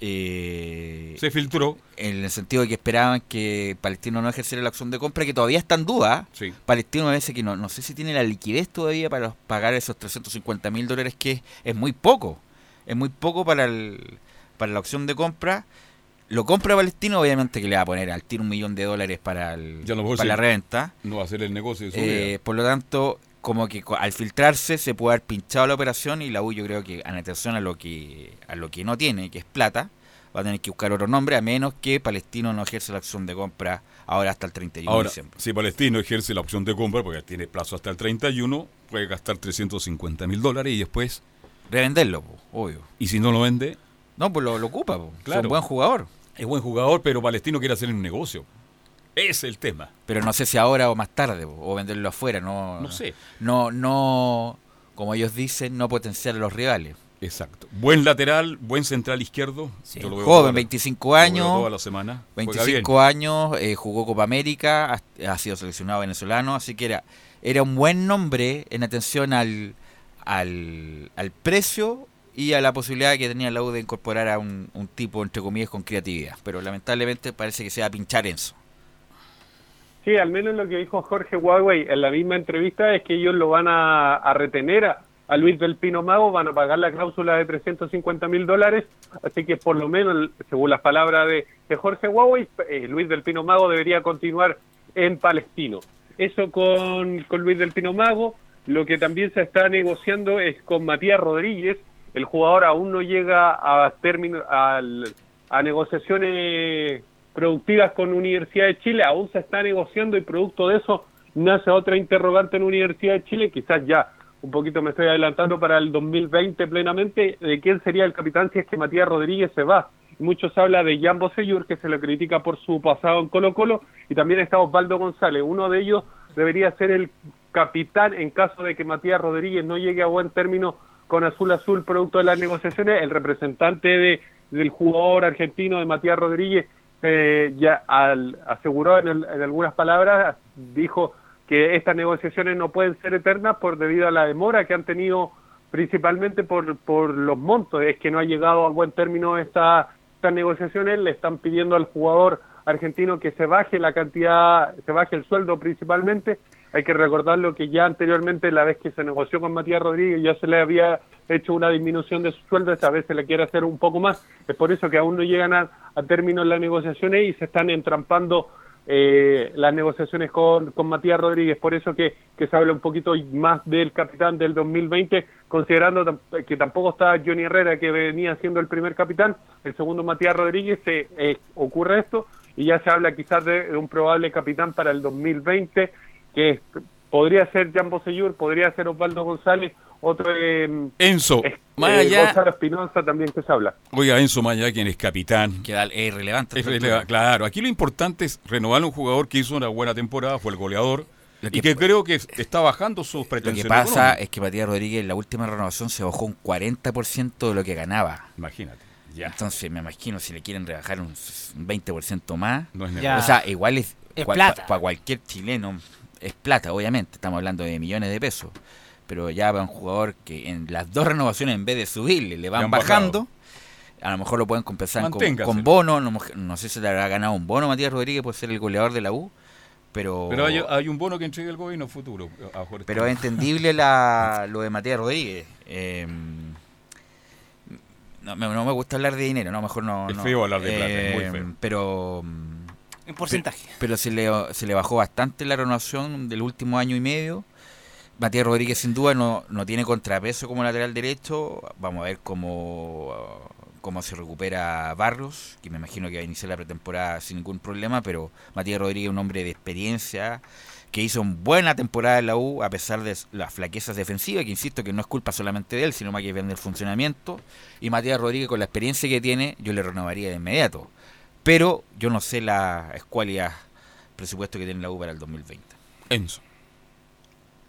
eh, se filtró. En el sentido de que esperaban que Palestino no ejerciera la acción de compra, que todavía está en duda. Palestino parece que no, no sé si tiene la liquidez todavía para pagar esos 350 mil dólares, que es, muy poco. Es muy poco para, el, para la opción de compra. Lo compra Palestino, obviamente que le va a poner al tiro un millón de dólares para, el, para la reventa. No va a hacer el negocio. Eh, por lo tanto, como que al filtrarse se puede haber pinchado la operación y la U yo creo que en atención a lo que a lo que no tiene, que es plata, va a tener que buscar otro nombre a menos que Palestino no ejerce la opción de compra ahora hasta el 31 de diciembre. Si Palestino ejerce la opción de compra porque tiene plazo hasta el 31, puede gastar 350 mil dólares y después revenderlo, obvio. Y si no lo vende, no, pues lo, ocupa, claro. es un buen jugador. Es buen jugador, pero Palestino quiere hacer un negocio. Es el tema. Pero no sé si ahora o más tarde, o venderlo afuera, no. No sé. No, no, como ellos dicen, no potenciar a los rivales. Exacto. Buen lateral, buen central izquierdo. Joven, 25 años. Toda la semana. 25 años, eh, jugó Copa América, ha, sido seleccionado venezolano, así que era, era un buen nombre en atención al, al, al precio y a la posibilidad que tenía la U de incorporar a un, un tipo, entre comillas, con creatividad. Pero lamentablemente parece que se va a pinchar eso. Sí, al menos lo que dijo Jorge Huawei en la misma entrevista es que ellos lo van a, retener a, Luis del Pino Mago, van a pagar la cláusula de 350 mil dólares, así que por lo menos, según las palabras de, Jorge Huawei, eh, Luis del Pino Mago debería continuar en Palestino. Eso con, con Luis del Pino Mago, lo que también se está negociando es con Matías Rodríguez, el jugador aún no llega a término, a negociaciones productivas con Universidad de Chile, aún se está negociando y producto de eso nace otra interrogante en Universidad de Chile, quizás ya un poquito me estoy adelantando para el 2020 plenamente, de quién sería el capitán si es que Matías Rodríguez se va. Muchos habla de Jan Bosellur, que se lo critica por su pasado en Colo Colo, y también está Osvaldo González. Uno de ellos debería ser el capitán en caso de que Matías Rodríguez no llegue a buen término con Azul Azul producto de las negociaciones. El representante de, del jugador argentino de Matías Rodríguez eh, ya al, aseguró en, en algunas palabras, dijo que estas negociaciones no pueden ser eternas por debido a la demora que han tenido principalmente por, por los montos, es que no ha llegado a buen término esta, estas negociaciones, le están pidiendo al jugador argentino que se baje la cantidad, se baje el sueldo principalmente, hay que recordar lo que ya anteriormente, la vez que se negoció con Matías Rodríguez, ya se le había hecho una disminución de su sueldo, esta vez se le quiere hacer un poco más, es por eso que aún no llegan a, a término las negociaciones y se están entrampando eh, las negociaciones con, con Matías Rodríguez, por eso que, que se habla un poquito más del capitán del 2020, considerando que tampoco está Johnny Herrera, que venía siendo el primer capitán, el segundo Matías Rodríguez, se, eh, ocurre esto y ya se habla quizás de, un probable capitán para el 2020, que podría ser Jan Bosellur, podría ser Osvaldo González, otro eh, Enzo eh, Maya Espinosa también que se habla. Oiga Enzo Maya quien es capitán. Que es relevante claro aquí lo importante es renovar a un jugador que hizo una buena temporada fue el goleador y que creo que está bajando sus pretensiones lo que pasa es que Matías Rodríguez en la última renovación se bajó un 40% de lo que ganaba. Imagínate ya. entonces me imagino si le quieren rebajar un 20% más no es o sea igual es, para cualquier chileno es plata obviamente estamos hablando de millones de pesos pero ya va un jugador que en las dos renovaciones en vez de subirle le van, bajando. A lo mejor lo pueden compensar con, bono, no, sé si le habrá ganado un bono Matías Rodríguez por ser el goleador de la U, pero... Pero hay, un bono que entrega el gobierno futuro. Pero es entendible la, lo de Matías Rodríguez. Em, no, me gusta hablar de dinero, no, mejor no... Es feo hablar de plata, es muy em, feo. Pero... En porcentaje. Pero se le, se le bajó bastante la renovación del último año y medio Matías Rodríguez sin duda no, no tiene contrapeso como lateral derecho. Vamos a ver cómo, cómo se recupera Barros, que me imagino que va a iniciar la pretemporada sin ningún problema, pero Matías Rodríguez es un hombre de experiencia, que hizo una buena temporada en la U a pesar de las flaquezas defensivas, que insisto que no es culpa solamente de él, sino más que viene del funcionamiento. Y Matías Rodríguez con la experiencia que tiene, yo le renovaría de inmediato. Pero yo no sé la escualidad presupuesto que tiene la U para el 2020. Enzo.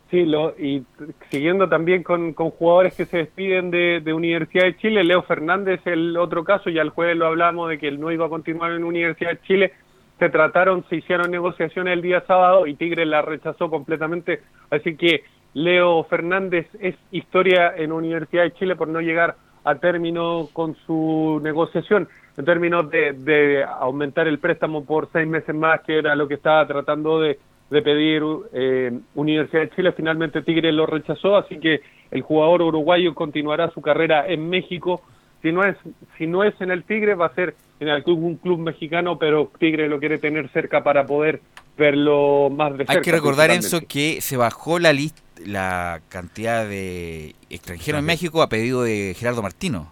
Sí, lo, y siguiendo también con, con jugadores que se despiden de, de, Universidad de Chile, Leo Fernández el otro caso, ya el jueves lo hablamos de que él no iba a continuar en Universidad de Chile, se trataron, se hicieron negociaciones el día sábado y Tigre la rechazó completamente, así que Leo Fernández es historia en Universidad de Chile por no llegar a término con su negociación, en términos de, de aumentar el préstamo por seis meses más, que era lo que estaba tratando de pedir eh, Universidad de Chile, finalmente Tigre lo rechazó, así que el jugador uruguayo continuará su carrera en México. Si no es, si no es en el Tigre, va a ser en algún club mexicano, pero Tigre lo quiere tener cerca para poder verlo más de cerca. Hay que recordar, Enzo, que se bajó la lista, la cantidad de extranjeros en México a pedido de Gerardo Martino.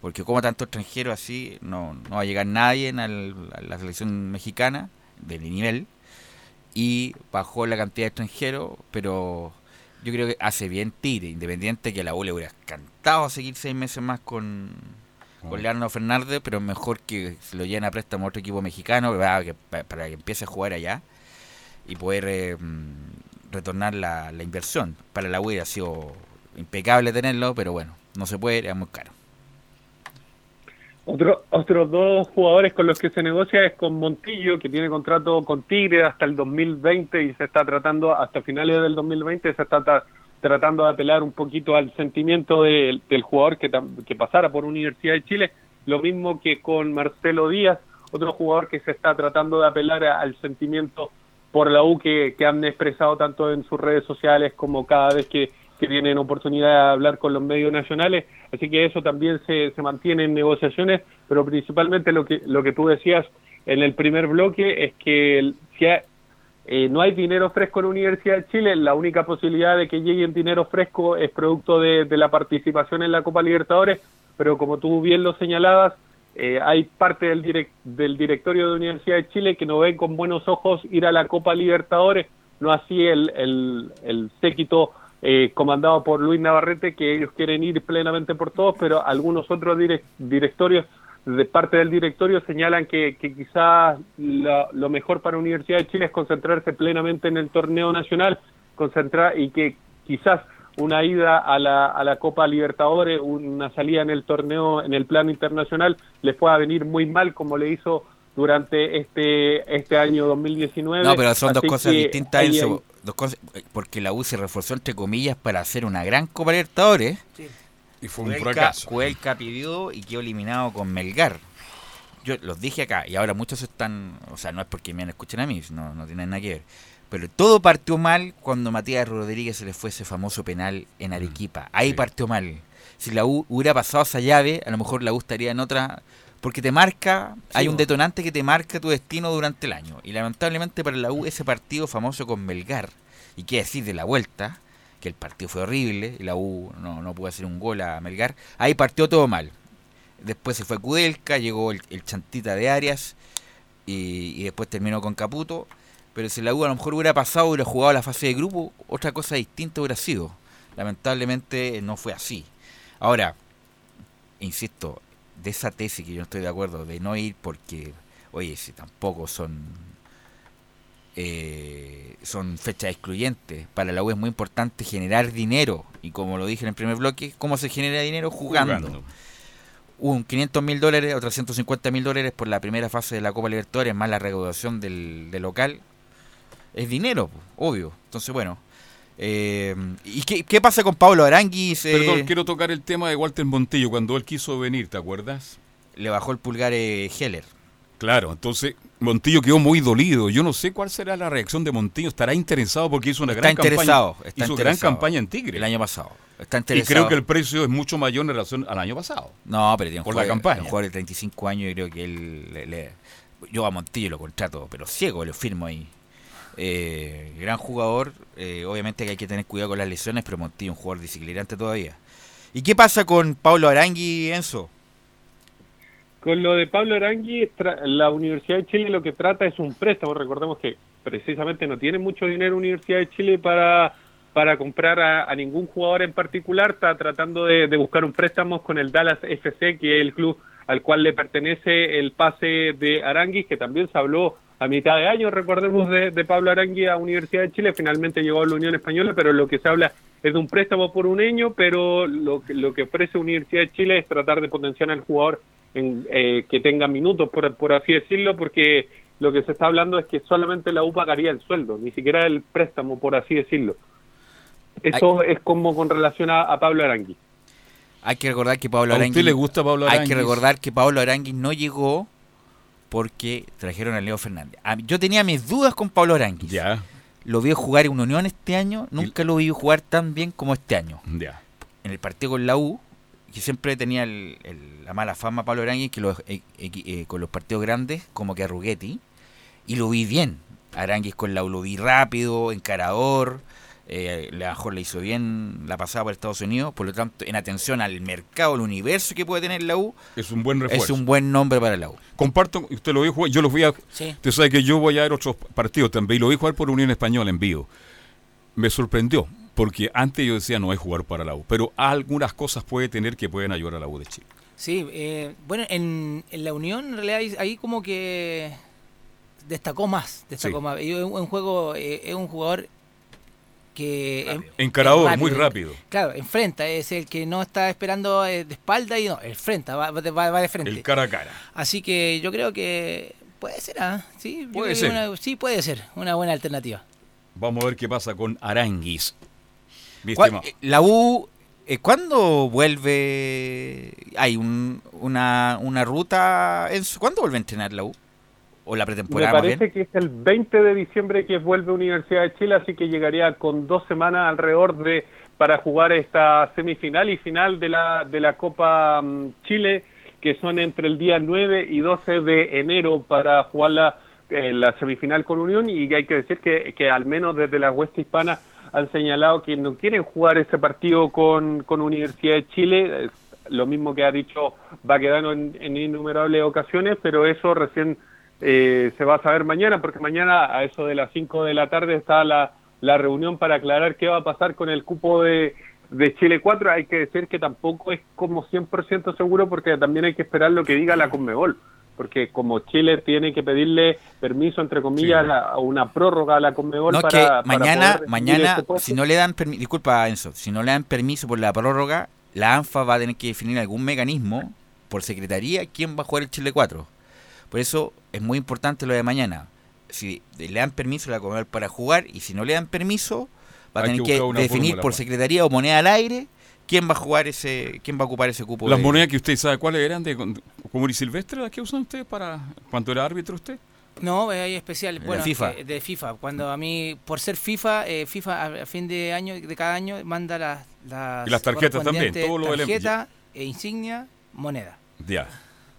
Porque como tanto extranjero así, no, no va a llegar nadie a la selección mexicana de nivel y bajó la cantidad de extranjeros, pero yo creo que hace bien Tigre, independiente que la U le hubiera encantado seguir seis meses más con, con Leandro Fernández, pero mejor que se lo lleven a préstamo a otro equipo mexicano para que, para que empiece a jugar allá y poder eh, mm, retornar la, inversión. Para la U hubiera sido impecable tenerlo, pero bueno, no se puede, era muy caro. Otro, otros dos jugadores con los que se negocia es con Montillo, que tiene contrato con Tigre hasta el 2020 y se está tratando, hasta finales del 2020, se está tratando de apelar un poquito al sentimiento del jugador que, que pasara por Universidad de Chile. Lo mismo que con Marcelo Díaz, otro jugador que se está tratando de apelar al sentimiento por la U que, han expresado tanto en sus redes sociales como cada vez que tienen oportunidad de hablar con los medios nacionales, así que eso también se, se mantiene en negociaciones, pero principalmente lo que, lo que tú decías en el primer bloque es que si eh, no hay dinero fresco en la Universidad de Chile, la única posibilidad de que llegue dinero fresco es producto de, la participación en la Copa Libertadores, pero como tú bien lo señalabas, eh, hay parte del, del directorio de Universidad de Chile que no ve con buenos ojos ir a la Copa Libertadores no así el, el, el séquito eh, comandado por Luis Navarrete, que ellos quieren ir plenamente por todos, pero algunos otros directorios, de parte del directorio, señalan que, que quizás lo, mejor para Universidad de Chile es concentrarse plenamente en el torneo nacional, concentrar y que quizás una ida a la, a la Copa Libertadores, una salida en el torneo, en el plano internacional, les pueda venir muy mal como le hizo durante este este año 2019. No, pero son dos cosas distintas, Dos cosas, porque la U se reforzó, entre comillas, para hacer una gran Copa Libertadores. Y fue un fracaso. Cuelca pidió y quedó eliminado con Melgar. Yo los dije acá, y ahora muchos están... O sea, no es porque me escuchen a mí, no, no tiene nada que ver. Pero todo partió mal cuando Matías Rodríguez se le fue ese famoso penal en mm, Arequipa. Ahí partió mal. Si la U hubiera pasado esa llave, a lo mejor la U estaría en otra porque te marca, hay un detonante que te marca tu destino durante el año. Y lamentablemente para la U, ese partido famoso con Melgar, y qué decir de la vuelta, que el partido fue horrible, y la U no, no pudo hacer un gol a Melgar, ahí partió todo mal. Después se fue Kudelka, llegó el, Chantita de Arias, y, después terminó con Caputo. Pero si la U a lo mejor hubiera pasado, hubiera jugado la fase de grupo, otra cosa distinta hubiera sido. Lamentablemente no fue así. Ahora, insisto, de esa tesis que yo no estoy de acuerdo, de no ir porque, oye, si tampoco son eh, son fechas excluyentes. Para la U es muy importante generar dinero. Y como lo dije en el primer bloque, ¿cómo se genera dinero? Jugando. Un 500 mil dólares o 350 mil dólares por la primera fase de la Copa Libertadores, más la recaudación del, local. Es dinero, obvio. Entonces, bueno. Eh, ¿Y qué, pasa con Pablo Aranguis? Perdón, eh, quiero tocar el tema de Walter Montillo. Cuando él quiso venir, ¿te acuerdas? Le bajó el pulgar eh, Heller. Claro, entonces Montillo quedó muy dolido. Yo no sé cuál será la reacción de Montillo. Estará interesado porque hizo una gran campaña. Está hizo gran campaña en Tigre. El año pasado. Está interesado. Y creo que el precio es mucho mayor en relación al año pasado. No, pero tiene por la campaña. Un jugador de 35 años y creo que él yo a Montillo lo contrato, pero ciego lo firmo ahí. Eh, gran jugador, eh, obviamente que hay que tener cuidado con las lesiones, pero Montillo un jugador desequilibrante todavía. ¿Y qué pasa con Pablo Arangui, Enzo? Con lo de Pablo Arangui, la Universidad de Chile lo que trata es un préstamo. Recordemos que precisamente no tiene mucho dinero Universidad de Chile para, para comprar a, ningún jugador en particular. Está tratando de, buscar un préstamo con el Dallas FC, que es el club al cual le pertenece el pase de Aranguis, que también se habló a mitad de año, recordemos, de, Pablo Arangui a Universidad de Chile, finalmente llegó a la Unión Española, pero lo que se habla es de un préstamo por un año, pero lo, lo que ofrece Universidad de Chile es tratar de potenciar al jugador en, eh, que tenga minutos, por, por así decirlo, porque lo que se está hablando es que solamente la U pagaría el sueldo, ni siquiera el préstamo, por así decirlo. Eso es como con relación a, Pablo Arangui. Hay que recordar que Pablo Arangui. le gusta Pablo Hay que recordar que Pablo Arangui no llegó porque trajeron a Leo Fernández. yo tenía mis dudas con Pablo Aranguis. Ya. Lo vi jugar en Unión este año, nunca lo vi jugar tan bien como este año. Ya. En el partido con la U, que siempre tenía la mala fama Pablo Aranguis que eh, eh, con los partidos grandes, como que a Rugetti, y lo vi bien. Aranguis con la U lo vi rápido, encarador, eh, mejor le hizo bien la pasada por Estados Unidos, por lo tanto, en atención al mercado, al universo que puede tener la U, es un buen refuerzo. Es un buen nombre para la U. Comparto, usted lo vio jugar, yo lo fui a. Usted sabe que yo voy a ver otros partidos también, y lo vi jugar por Unión Española en vivo. Me sorprendió, porque antes yo decía no es jugar para la U, pero algunas cosas puede tener que pueden ayudar a la U de Chile. Sí, eh, bueno, en, la Unión en realidad ahí como que destacó más, destacó más. Es un, juego, eh, es un jugador que encarador muy rápido claro enfrenta es el que no está esperando eh, de espalda y no enfrenta va, va, de frente el cara a cara así que yo creo que puede ser ¿ah? sí puede ser sí puede ser una buena alternativa vamos a ver qué pasa con Aranguis eh, la U eh, ¿Cuándo vuelve? Hay un, una, una ruta. ¿Cuándo vuelve a entrenar la U? O la pretemporada. Me parece que es el 20 de diciembre que vuelve Universidad de Chile, así que llegaría con dos semanas alrededor de para jugar esta semifinal y final de la de la Copa mm, Chile, que son entre el día 9 y 12 de enero para jugar la, eh, la semifinal con Unión y hay que decir que, que al menos desde la Huesta Hispana han señalado que no quieren jugar ese partido con, con Universidad de Chile, lo mismo que ha dicho Baquedano en, en innumerables ocasiones, pero eso recién eh, se va a saber mañana, porque mañana a eso de las 5 de la tarde está la, la reunión para aclarar qué va a pasar con el cupo de, de Chile 4. Hay que decir que tampoco es como 100% seguro porque también hay que esperar lo que diga la Conmebol porque como Chile tiene que pedirle permiso, entre comillas, a una prórroga a la Conmebol no, para, que mañana, mañana este si no le dan permiso, disculpa Enzo, si no le dan permiso por la prórroga, la ANFA va a tener que definir algún mecanismo por secretaría quién va a jugar el Chile 4. Por eso es muy importante lo de mañana. Si le dan permiso a la Conmebol para jugar y si no le dan permiso, va a tener que, definir por secretaría o moneda al aire quién va a jugar ese, quién va a ocupar ese cupo. Las monedas que usted sabe cuáles eran de común y silvestre, las que usan ustedes para cuando era árbitro usted. No, hay especial, bueno, FIFA. Eh, de FIFA. Cuando a mí, por ser FIFA, eh, FIFA a fin de año, de cada año, manda las, las, y las tarjetas también, todo lo tarjeta, e insignia, moneda. Ya,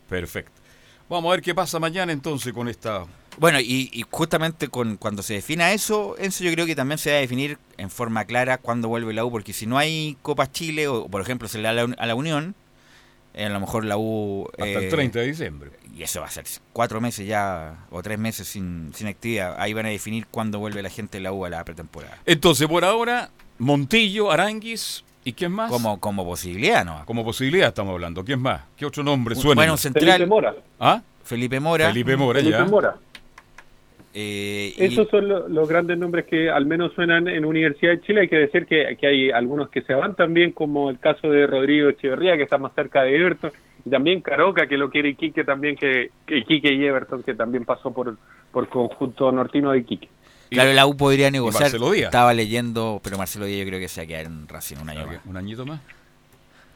perfecto. Vamos a ver qué pasa mañana entonces con esta bueno, y, justamente con cuando se defina eso, eso yo creo que también se va a definir en forma clara cuándo vuelve la U, porque si no hay Copa Chile, o por ejemplo se le da a la, Unión, eh, a lo mejor la U... Hasta el 30 eh, de diciembre. Y eso va a ser cuatro meses ya, o tres meses sin, sin actividad. Ahí van a definir cuándo vuelve la gente de la U a la pretemporada. Entonces, por ahora, Montillo, Aranguis, ¿Y quién más? Como, como posibilidad, ¿no? Como posibilidad estamos hablando. ¿Quién más? ¿Qué otro nombre suena? Bueno, central. Felipe Mora. ¿Ah? Felipe Mora. Felipe Mora, Felipe Mora. Eh, Esos son los grandes nombres que al menos suenan en Universidad de Chile. Hay que decir que, hay algunos que se van también, como el caso de Rodrigo Echeverría, que está más cerca de Everton, y también Caroca, que lo quiere Iquique también, que, Iquique y Everton, que también pasó por, por conjunto nortino de Iquique. Claro, la U podría negociar. Estaba leyendo, pero Marcelo Díaz yo creo que se va a quedar en Racing un año más. ¿Un añito más?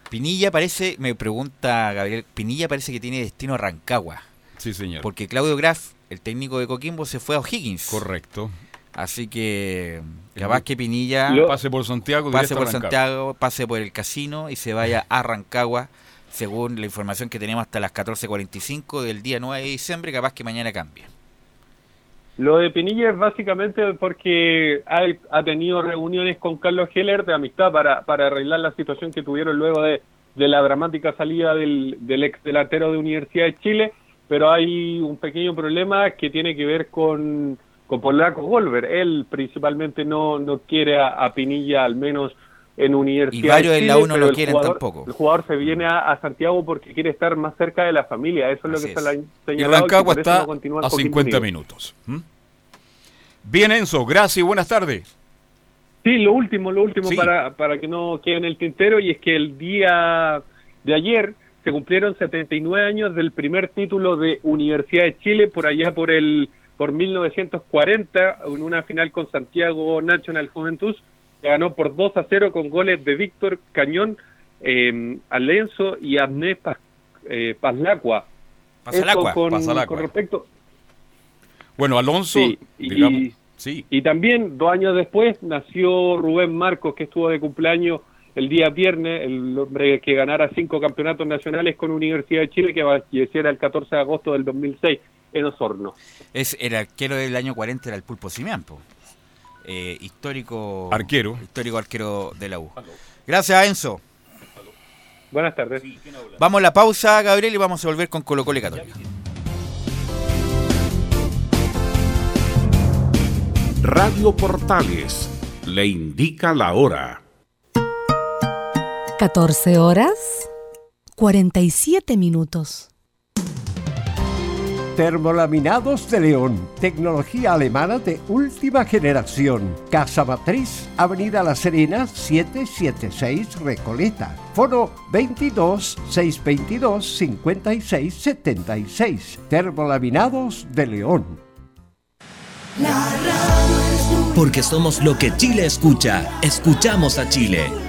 Pinilla parece, me pregunta Gabriel, Pinilla parece que tiene destino a Rancagua. Sí, señor. Porque Claudio Graf el técnico de Coquimbo se fue a O'Higgins. Correcto. Así que capaz que Pinilla pase por Santiago, pase por Santiago, pase por el casino y se vaya a Rancagua, según la información que tenemos hasta las 14:45 del día 9 de diciembre, capaz que mañana cambie. Lo de Pinilla es básicamente porque ha, tenido reuniones con Carlos Heller de amistad para, arreglar la situación que tuvieron luego de, la dramática salida del, del ex delantero de Universidad de Chile pero hay un pequeño problema que tiene que ver con, con Polaco Golver. Él principalmente no, no quiere a, Pinilla, al menos en Universidad. Y varios de la uno lo quieren tampoco. El jugador se viene a, Santiago porque quiere estar más cerca de la familia. Eso es lo que está señalado. Y Rancagua está a 50 minutos. Bien, Enzo, gracias y buenas tardes. Sí, lo último, lo último para, para que no quede en el tintero, y es que el día de ayer se cumplieron 79 años del primer título de Universidad de Chile por allá por el por 1940 en una final con Santiago National Juventus que ganó por 2 a 0 con goles de Víctor Cañón, eh, Alenzo y Abné Paz, eh, Pazlacua. Con, respecto bueno Alonso y, sí. y también dos años después nació Rubén Marcos que estuvo de cumpleaños el día viernes, el hombre que ganara cinco campeonatos nacionales con Universidad de Chile, que falleciera el 14 de agosto del 2006 en Osorno. Es el arquero del año 40, era el Pulpo Simiampo. Eh, histórico arquero. Histórico arquero de la U. Gracias, Enzo. Buenas tardes. Vamos a la pausa, Gabriel, y vamos a volver con Colo Colo Católica. Radio Portales le indica la hora. 14 horas 47 minutos. Termolaminados de León, tecnología alemana de última generación. Casa Matriz, Avenida La Serena, 776 Recoleta. Foro 22 622 56 76. Termolaminados de León. Porque somos lo que Chile escucha. Escuchamos a Chile.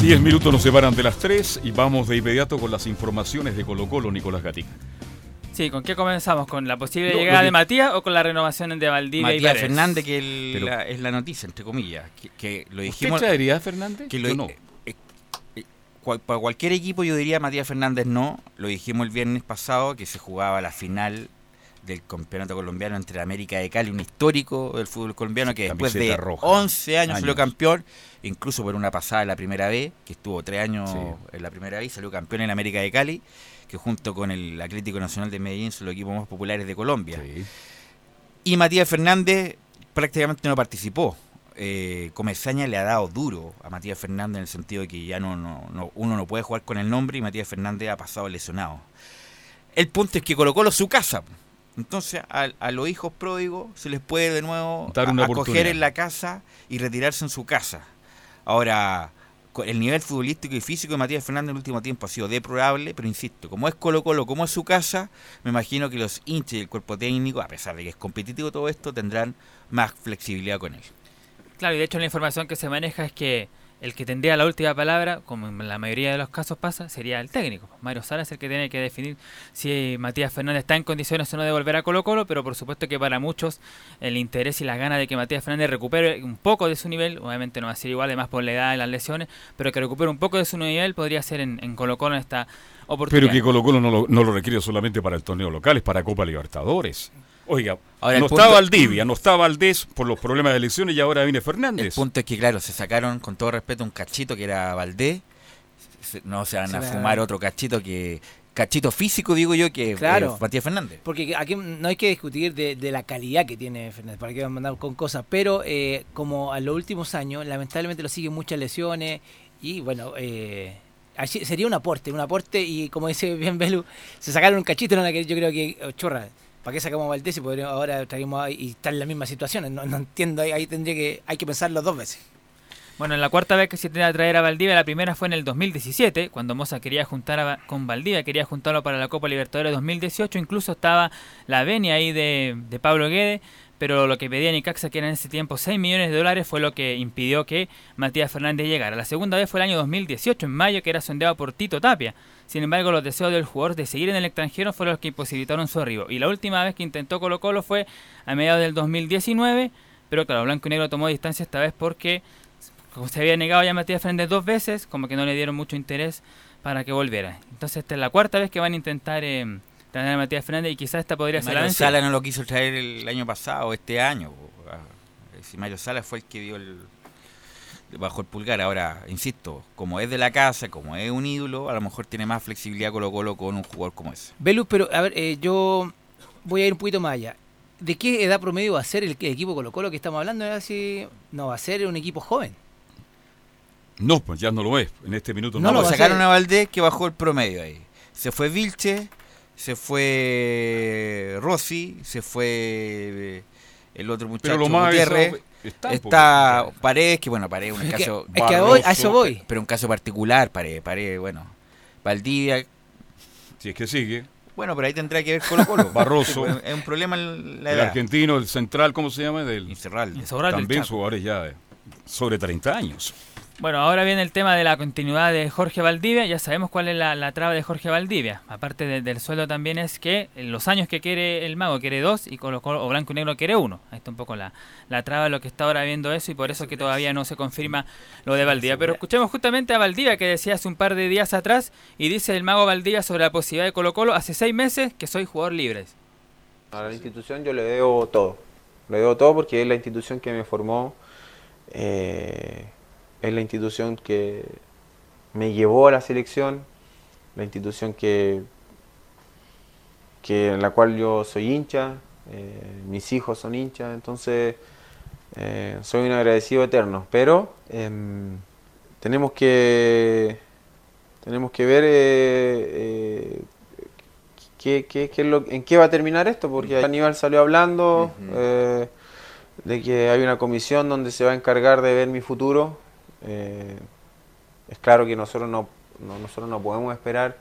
Diez minutos nos separan de las tres y vamos de inmediato con las informaciones de Colo Colo, Nicolás Gatica. Sí, ¿con qué comenzamos? ¿Con la posible llegada de Matías o con la renovación de Valdivia Matías y Fernández, que es la noticia, entre comillas. Que, lo dijimos, ¿Usted traería Fernández? Que no. Eh, eh, para cualquier equipo yo diría Matías Fernández no. Lo dijimos el viernes pasado, que se jugaba la final del campeonato colombiano entre América de Cali, un histórico del fútbol colombiano que después de 11 años, salió campeón, incluso por una pasada en la primera vez, que estuvo tres años en la primera vez, salió campeón en América de Cali, que junto con el Atlético Nacional de Medellín son los equipos más populares de Colombia. Y Matías Fernández prácticamente no participó. Eh, Comesaña le ha dado duro a Matías Fernández en el sentido de que ya no, no, uno no puede jugar con el nombre y Matías Fernández ha pasado lesionado. El punto es que colocó su casa. Entonces a, los hijos pródigos se les puede de nuevo acoger en la casa y retirarse en su casa. Ahora, el nivel futbolístico y físico de Matías Fernández en el último tiempo ha sido deplorable, pero insisto, como es Colo Colo, como es su casa, me imagino que los hinchas y el cuerpo técnico, a pesar de que es competitivo todo esto, tendrán más flexibilidad con él. Claro, y de hecho la información que se maneja es que el que tendría la última palabra, como en la mayoría de los casos pasa, sería el técnico. Mario Sala es el que tiene que definir si Matías Fernández está en condiciones o no de volver a Colo Colo, pero por supuesto que para muchos el interés y las ganas de que Matías Fernández recupere un poco de su nivel, obviamente no va a ser igual, además por la edad y las lesiones, pero que recupere un poco de su nivel podría ser en, en Colo Colo en esta oportunidad. Pero que Colo Colo no lo, no lo requiere solamente para el torneo local, es para Copa Libertadores. Oiga, no estaba Valdivia, no estaba Valdés por los problemas de elecciones y ahora viene Fernández. El punto es que, claro, se sacaron con todo respeto un cachito que era Valdés. No se van a fumar otro cachito que. Cachito físico, digo yo, que claro, Matías Fernández. Porque aquí no hay que discutir de, la calidad que tiene Fernández, para que van a mandar con cosas. Pero eh, como a los últimos años, lamentablemente lo siguen muchas lesiones y bueno. Eh, sería un aporte, un aporte y como dice bien Belu, se sacaron un cachito en la que yo creo que, oh, chorra, ¿Para qué sacamos a Valdés y ahora traemos y está en las mismas situaciones? No, entiendo, ahí, tendría que, hay que pensarlo dos veces. Bueno, la cuarta vez que se tiene a traer a Valdivia, la primera fue en el 2017, cuando Moza quería juntar con Valdivia, quería juntarlo para la Copa Libertadores 2018, incluso estaba la venia ahí de, de Pablo Guede, pero lo que pedía Nicaxa, que era en ese tiempo 6 millones de dólares, fue lo que impidió que Matías Fernández llegara. La segunda vez fue el año 2018, en mayo, que era sondeado por Tito Tapia. Sin embargo, los deseos del jugador de seguir en el extranjero fueron los que imposibilitaron su arribo. Y la última vez que intentó Colo Colo fue a mediados del 2019, pero claro, Blanco y Negro tomó distancia esta vez porque, como se había negado ya Matías Fernández dos veces, como que no le dieron mucho interés para que volviera. Entonces esta es la cuarta vez que van a intentar eh, traer a Matías Fernández y quizás esta podría ser la Sala no lo quiso traer el año pasado, este año. Si Mario Sala fue el que dio el bajo el pulgar. Ahora, insisto, como es de la casa, como es un ídolo, a lo mejor tiene más flexibilidad Colo Colo con un jugador como ese. Velus, pero a ver, eh, yo voy a ir un poquito más allá. ¿De qué edad promedio va a ser el, equipo Colo Colo que estamos hablando? Así, no, va a ser un equipo joven. No, pues ya no lo es. En este minuto no, lo sacaron a Valdés que bajó el promedio ahí. Se fue Vilche, se fue Rossi, se fue eh, el otro muchacho Pero lo más Gutiérrez. Está, Paredes, que bueno, Paredes un caso. es que a eso voy. Pero un caso particular, Paredes, Paredes, bueno. Valdivia. Si es que sigue. Bueno, pero ahí tendrá que ver Colo Colo. *laughs* Barroso. es un problema la El argentino, el central, ¿cómo se llama? Del, Incerral. También jugadores ya de sobre 30 años. Bueno, ahora viene el tema de la continuidad de Jorge Valdivia. Ya sabemos cuál es la, traba de Jorge Valdivia. Aparte del sueldo también es que en los años que quiere el mago quiere dos y con o blanco y negro quiere uno. Ahí está un poco la, la traba de lo que está ahora viendo eso y por eso que todavía no se confirma lo de Valdivia. Pero escuchemos justamente a Valdivia que decía hace un par de días atrás y dice el mago Valdivia sobre la posibilidad de Colo Colo hace seis meses que soy jugador libre. A la institución yo le debo todo. Le debo todo porque es la institución que me formó. Eh, es la institución que me llevó a la selección, la institución que, que en la cual yo soy hincha, eh, mis hijos son hinchas, entonces eh, soy un agradecido eterno. Pero em, tenemos que tenemos que ver eh, qué, qué, qué lo, en qué va a terminar esto, porque Aníbal salió hablando de que hay una comisión donde se va a encargar de ver mi futuro eh, es claro que nosotros no, nosotros no podemos esperar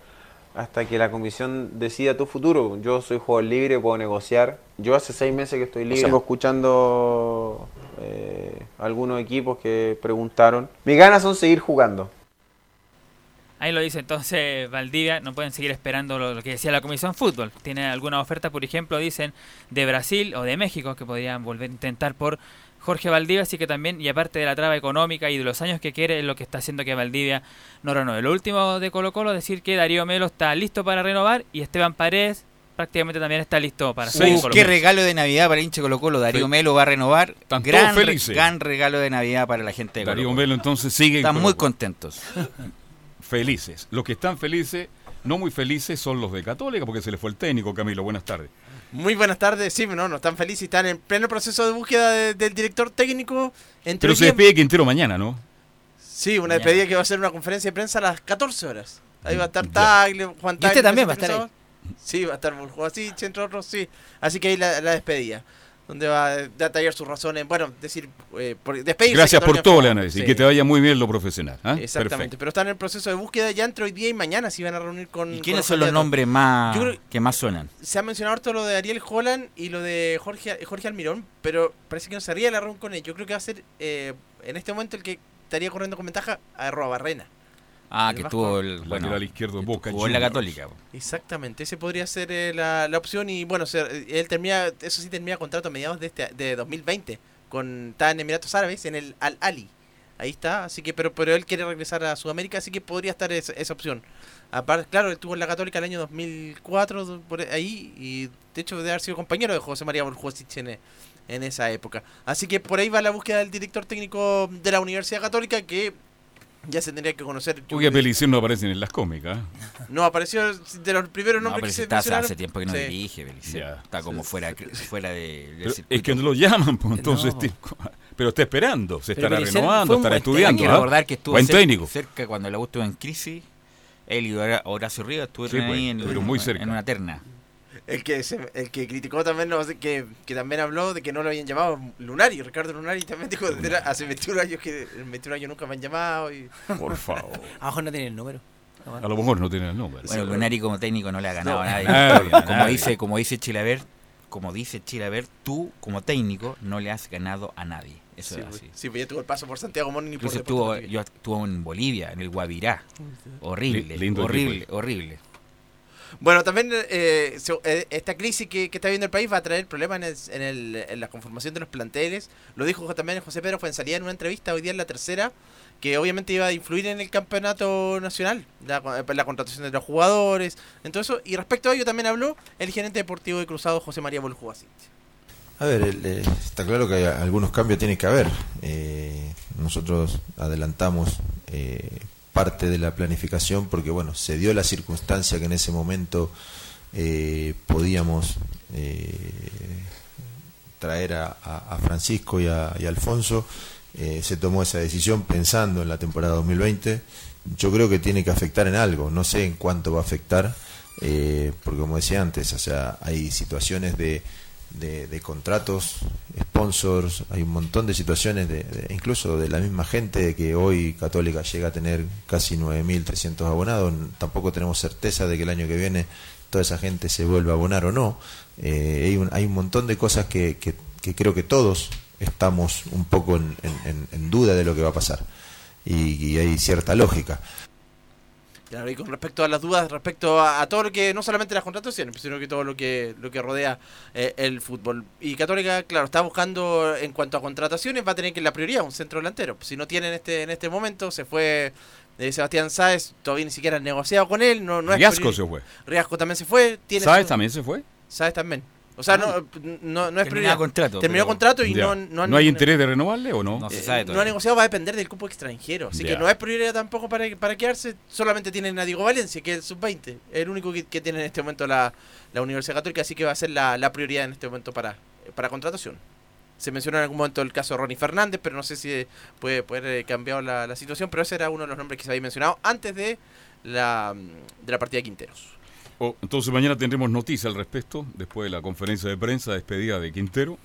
hasta que la comisión decida tu futuro. Yo soy jugador libre, puedo negociar. Yo hace seis meses que estoy libre. Estamos escuchando eh, algunos equipos que preguntaron. Mis ganas son seguir jugando. Ahí lo dice entonces Valdivia, no pueden seguir esperando lo, que decía la Comisión Fútbol. Tienen alguna oferta, por ejemplo, dicen de Brasil o de México que podrían volver a intentar por Jorge Valdivia, así que también, y aparte de la traba económica y de los años que quiere, es lo que está haciendo que Valdivia no renueve. Lo último de Colo Colo, decir que Darío Melo está listo para renovar y Esteban Paredes prácticamente también está listo para uh, Qué regalo de Navidad para el hinche Colo Colo. Darío Melo va a renovar. gran, gran regalo de Navidad para la gente de Colo Darío Melo entonces sigue. Están muy contentos. *laughs* felices. Los que están felices, no muy felices, son los de Católica porque se les fue el técnico, Camilo. Buenas tardes. Muy buenas tardes, sí, no, no están felices, están en pleno proceso de búsqueda del director técnico. Pero se despide Quintero mañana, ¿no? Sí, una despedida que va a ser una conferencia de prensa a las 14 horas. Ahí va a estar Tagle, Juan Tagle. ¿Y usted también va a estar ahí? Sí, va a estar así, entre otros, sí. Así que ahí la, la despedida donde va a detallar sus razones, bueno, decir, eh, por, despedirse. Gracias por todo, Leana, y que te vaya muy bien lo profesional. ¿ah? Exactamente, pero están en el proceso de búsqueda ya entre hoy día y mañana si van a reunir con... ¿Y quiénes son los nombres más que más suenan? Se ha mencionado harto lo de Ariel Holland y lo de Jorge, Jorge Almirón, pero parece que no se haría la reunión con él. Yo creo que va a ser eh, en este momento el que estaría corriendo con ventaja a Roa Barrena. Ah, que tuvo el lateral izquierdo en Boca. en la Católica. Exactamente, ese podría ser eh, la, la, opción y bueno, él termina, eso sí termina contrato a mediados de este de 2020 con está en Emiratos Árabes en el Al Ali. Ahí está, así que pero pero él quiere regresar a Sudamérica, así que podría estar esa, esa opción. Aparte, claro, él estuvo en la Católica el año 2004 por ahí y de hecho debe haber sido compañero de José María Borjosic en, en esa época. Así que por ahí va la búsqueda del director técnico de la Universidad Católica que ya se tendría que conocer. Uy, a no aparecen en las cómicas. No, apareció de los primeros nombres que se está hace tiempo que no dirige, Está como fuera, fuera de. es que no lo llaman, pues, entonces. Pero está esperando, se estará renovando, estará estudiando. Hay que ¿ah? recordar que estuvo cerca, cerca, cuando la estuvo en crisis. Él y Horacio Rivas estuvieron pues, ahí en, muy cerca. en una terna el que el que criticó también que, que también habló de que no lo habían llamado Lunari, Ricardo Lunari también dijo que hace 21 años que en 21 años nunca me han llamado y por favor. a lo mejor no tiene el número. A lo mejor no tiene el número. Bueno, Lunari como técnico no le ha ganado a nadie. como dice, como dice Chilaver, como dice Chilaver, tú como técnico no le has ganado a nadie. Eso sí, es así. Sí, pues ya tuvo el paso por Santiago Moni por estuvo, yo estuvo en Bolivia, en el Guavirá. Horrible, horrible, horrible. Bueno, también eh, eh, esta crisis que, está viendo el país va a traer problemas en, en, la conformación de los planteles. Lo dijo también José Pedro Fuenzalía en una entrevista hoy día en la tercera, que obviamente iba a influir en el campeonato nacional, la, la contratación de los jugadores, entonces Y respecto a ello también habló el gerente deportivo de Cruzado, José María Boljuasi. A ver, eh, está claro que algunos cambios tiene que haber. nosotros adelantamos parte de la planificación porque bueno se dio la circunstancia que en ese momento eh, podíamos eh, traer a, Francisco y a, Alfonso. Eh, se tomó esa decisión pensando en la temporada 2020 yo creo que tiene que afectar en algo no sé en cuánto va a afectar porque como decía antes o sea hay situaciones de de, contratos, sponsors, hay un montón de situaciones, de, incluso de la misma gente que hoy Católica llega a tener casi 9.300 abonados, tampoco tenemos certeza de que el año que viene toda esa gente se vuelva a abonar o no. Eh, hay, un, hay un montón de cosas que, que, creo que todos estamos un poco en, duda de lo que va a pasar. y hay cierta lógica y con respecto a las dudas, respecto a, todo lo que, no solamente las contrataciones, sino que todo lo que, lo que rodea eh, el fútbol. Y Católica, claro, está buscando en cuanto a contrataciones, va a tener que la prioridad un centro delantero. Si no tiene en este, en este momento, se fue de Sebastián Sáez, todavía ni siquiera han negociado con él. No, no Riasco se fue. Riasco también se fue. Tiene ¿Sáez también se fue? Sáez también. O sea, no, no, no es prioridad. contrato. Terminó contrato y no, no, ¿No hay interés de renovarle o no? No, se sabe no ha negociado, va a depender del cupo extranjero. Así que no es prioridad tampoco para, para quedarse. Solamente tienen a Diego Valencia, que es el sub-20. El único que, tiene en este momento la, la Universidad Católica. Así que va a ser la, la prioridad en este momento para, para contratación. Se mencionó en algún momento el caso de Ronnie Fernández, pero no sé si puede poder eh, cambiar la, la situación. Pero ese era uno de los nombres que se había mencionado antes de la, de la partida de Quinteros. Oh, entonces mañana tendremos noticia al respecto, después de la conferencia de prensa despedida de Quintero.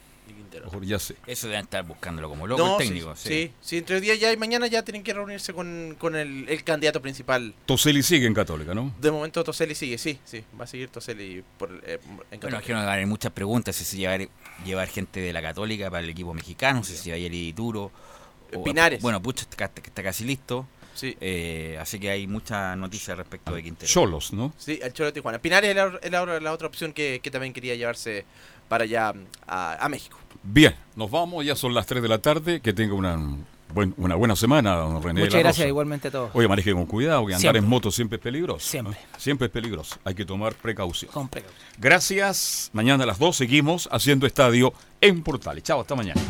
ya sé. Eso deben estar buscándolo como loco el técnico. Sí, sí, entre el día ya y mañana ya tienen que reunirse con, el, candidato principal. Toseli sigue en Católica, ¿no? De momento Toseli sigue, sí, sí, va a seguir Toseli por, eh, en Católica. Bueno, es que no van a haber muchas preguntas, si llevar, llevar gente de la Católica para el equipo mexicano, si va a ir Duro. Pinares. Bueno, Pucho está, está casi listo. Sí. Eh, así que hay mucha noticia respecto de Quintero. Cholos, ¿no? Sí, el Cholo de Tijuana. Pinares es la, otra opción que, también quería llevarse para allá a, México. Bien, nos vamos, ya son las 3 de la tarde. Que tenga una, una buena semana, don René. Muchas gracias, igualmente a todos. Oye, maneje con cuidado, que andar en moto siempre es peligroso. Siempre. Siempre es peligroso. Hay que tomar precaución. Con precaución. Gracias. Mañana a las 2 seguimos haciendo estadio en Portales. Chao, hasta mañana.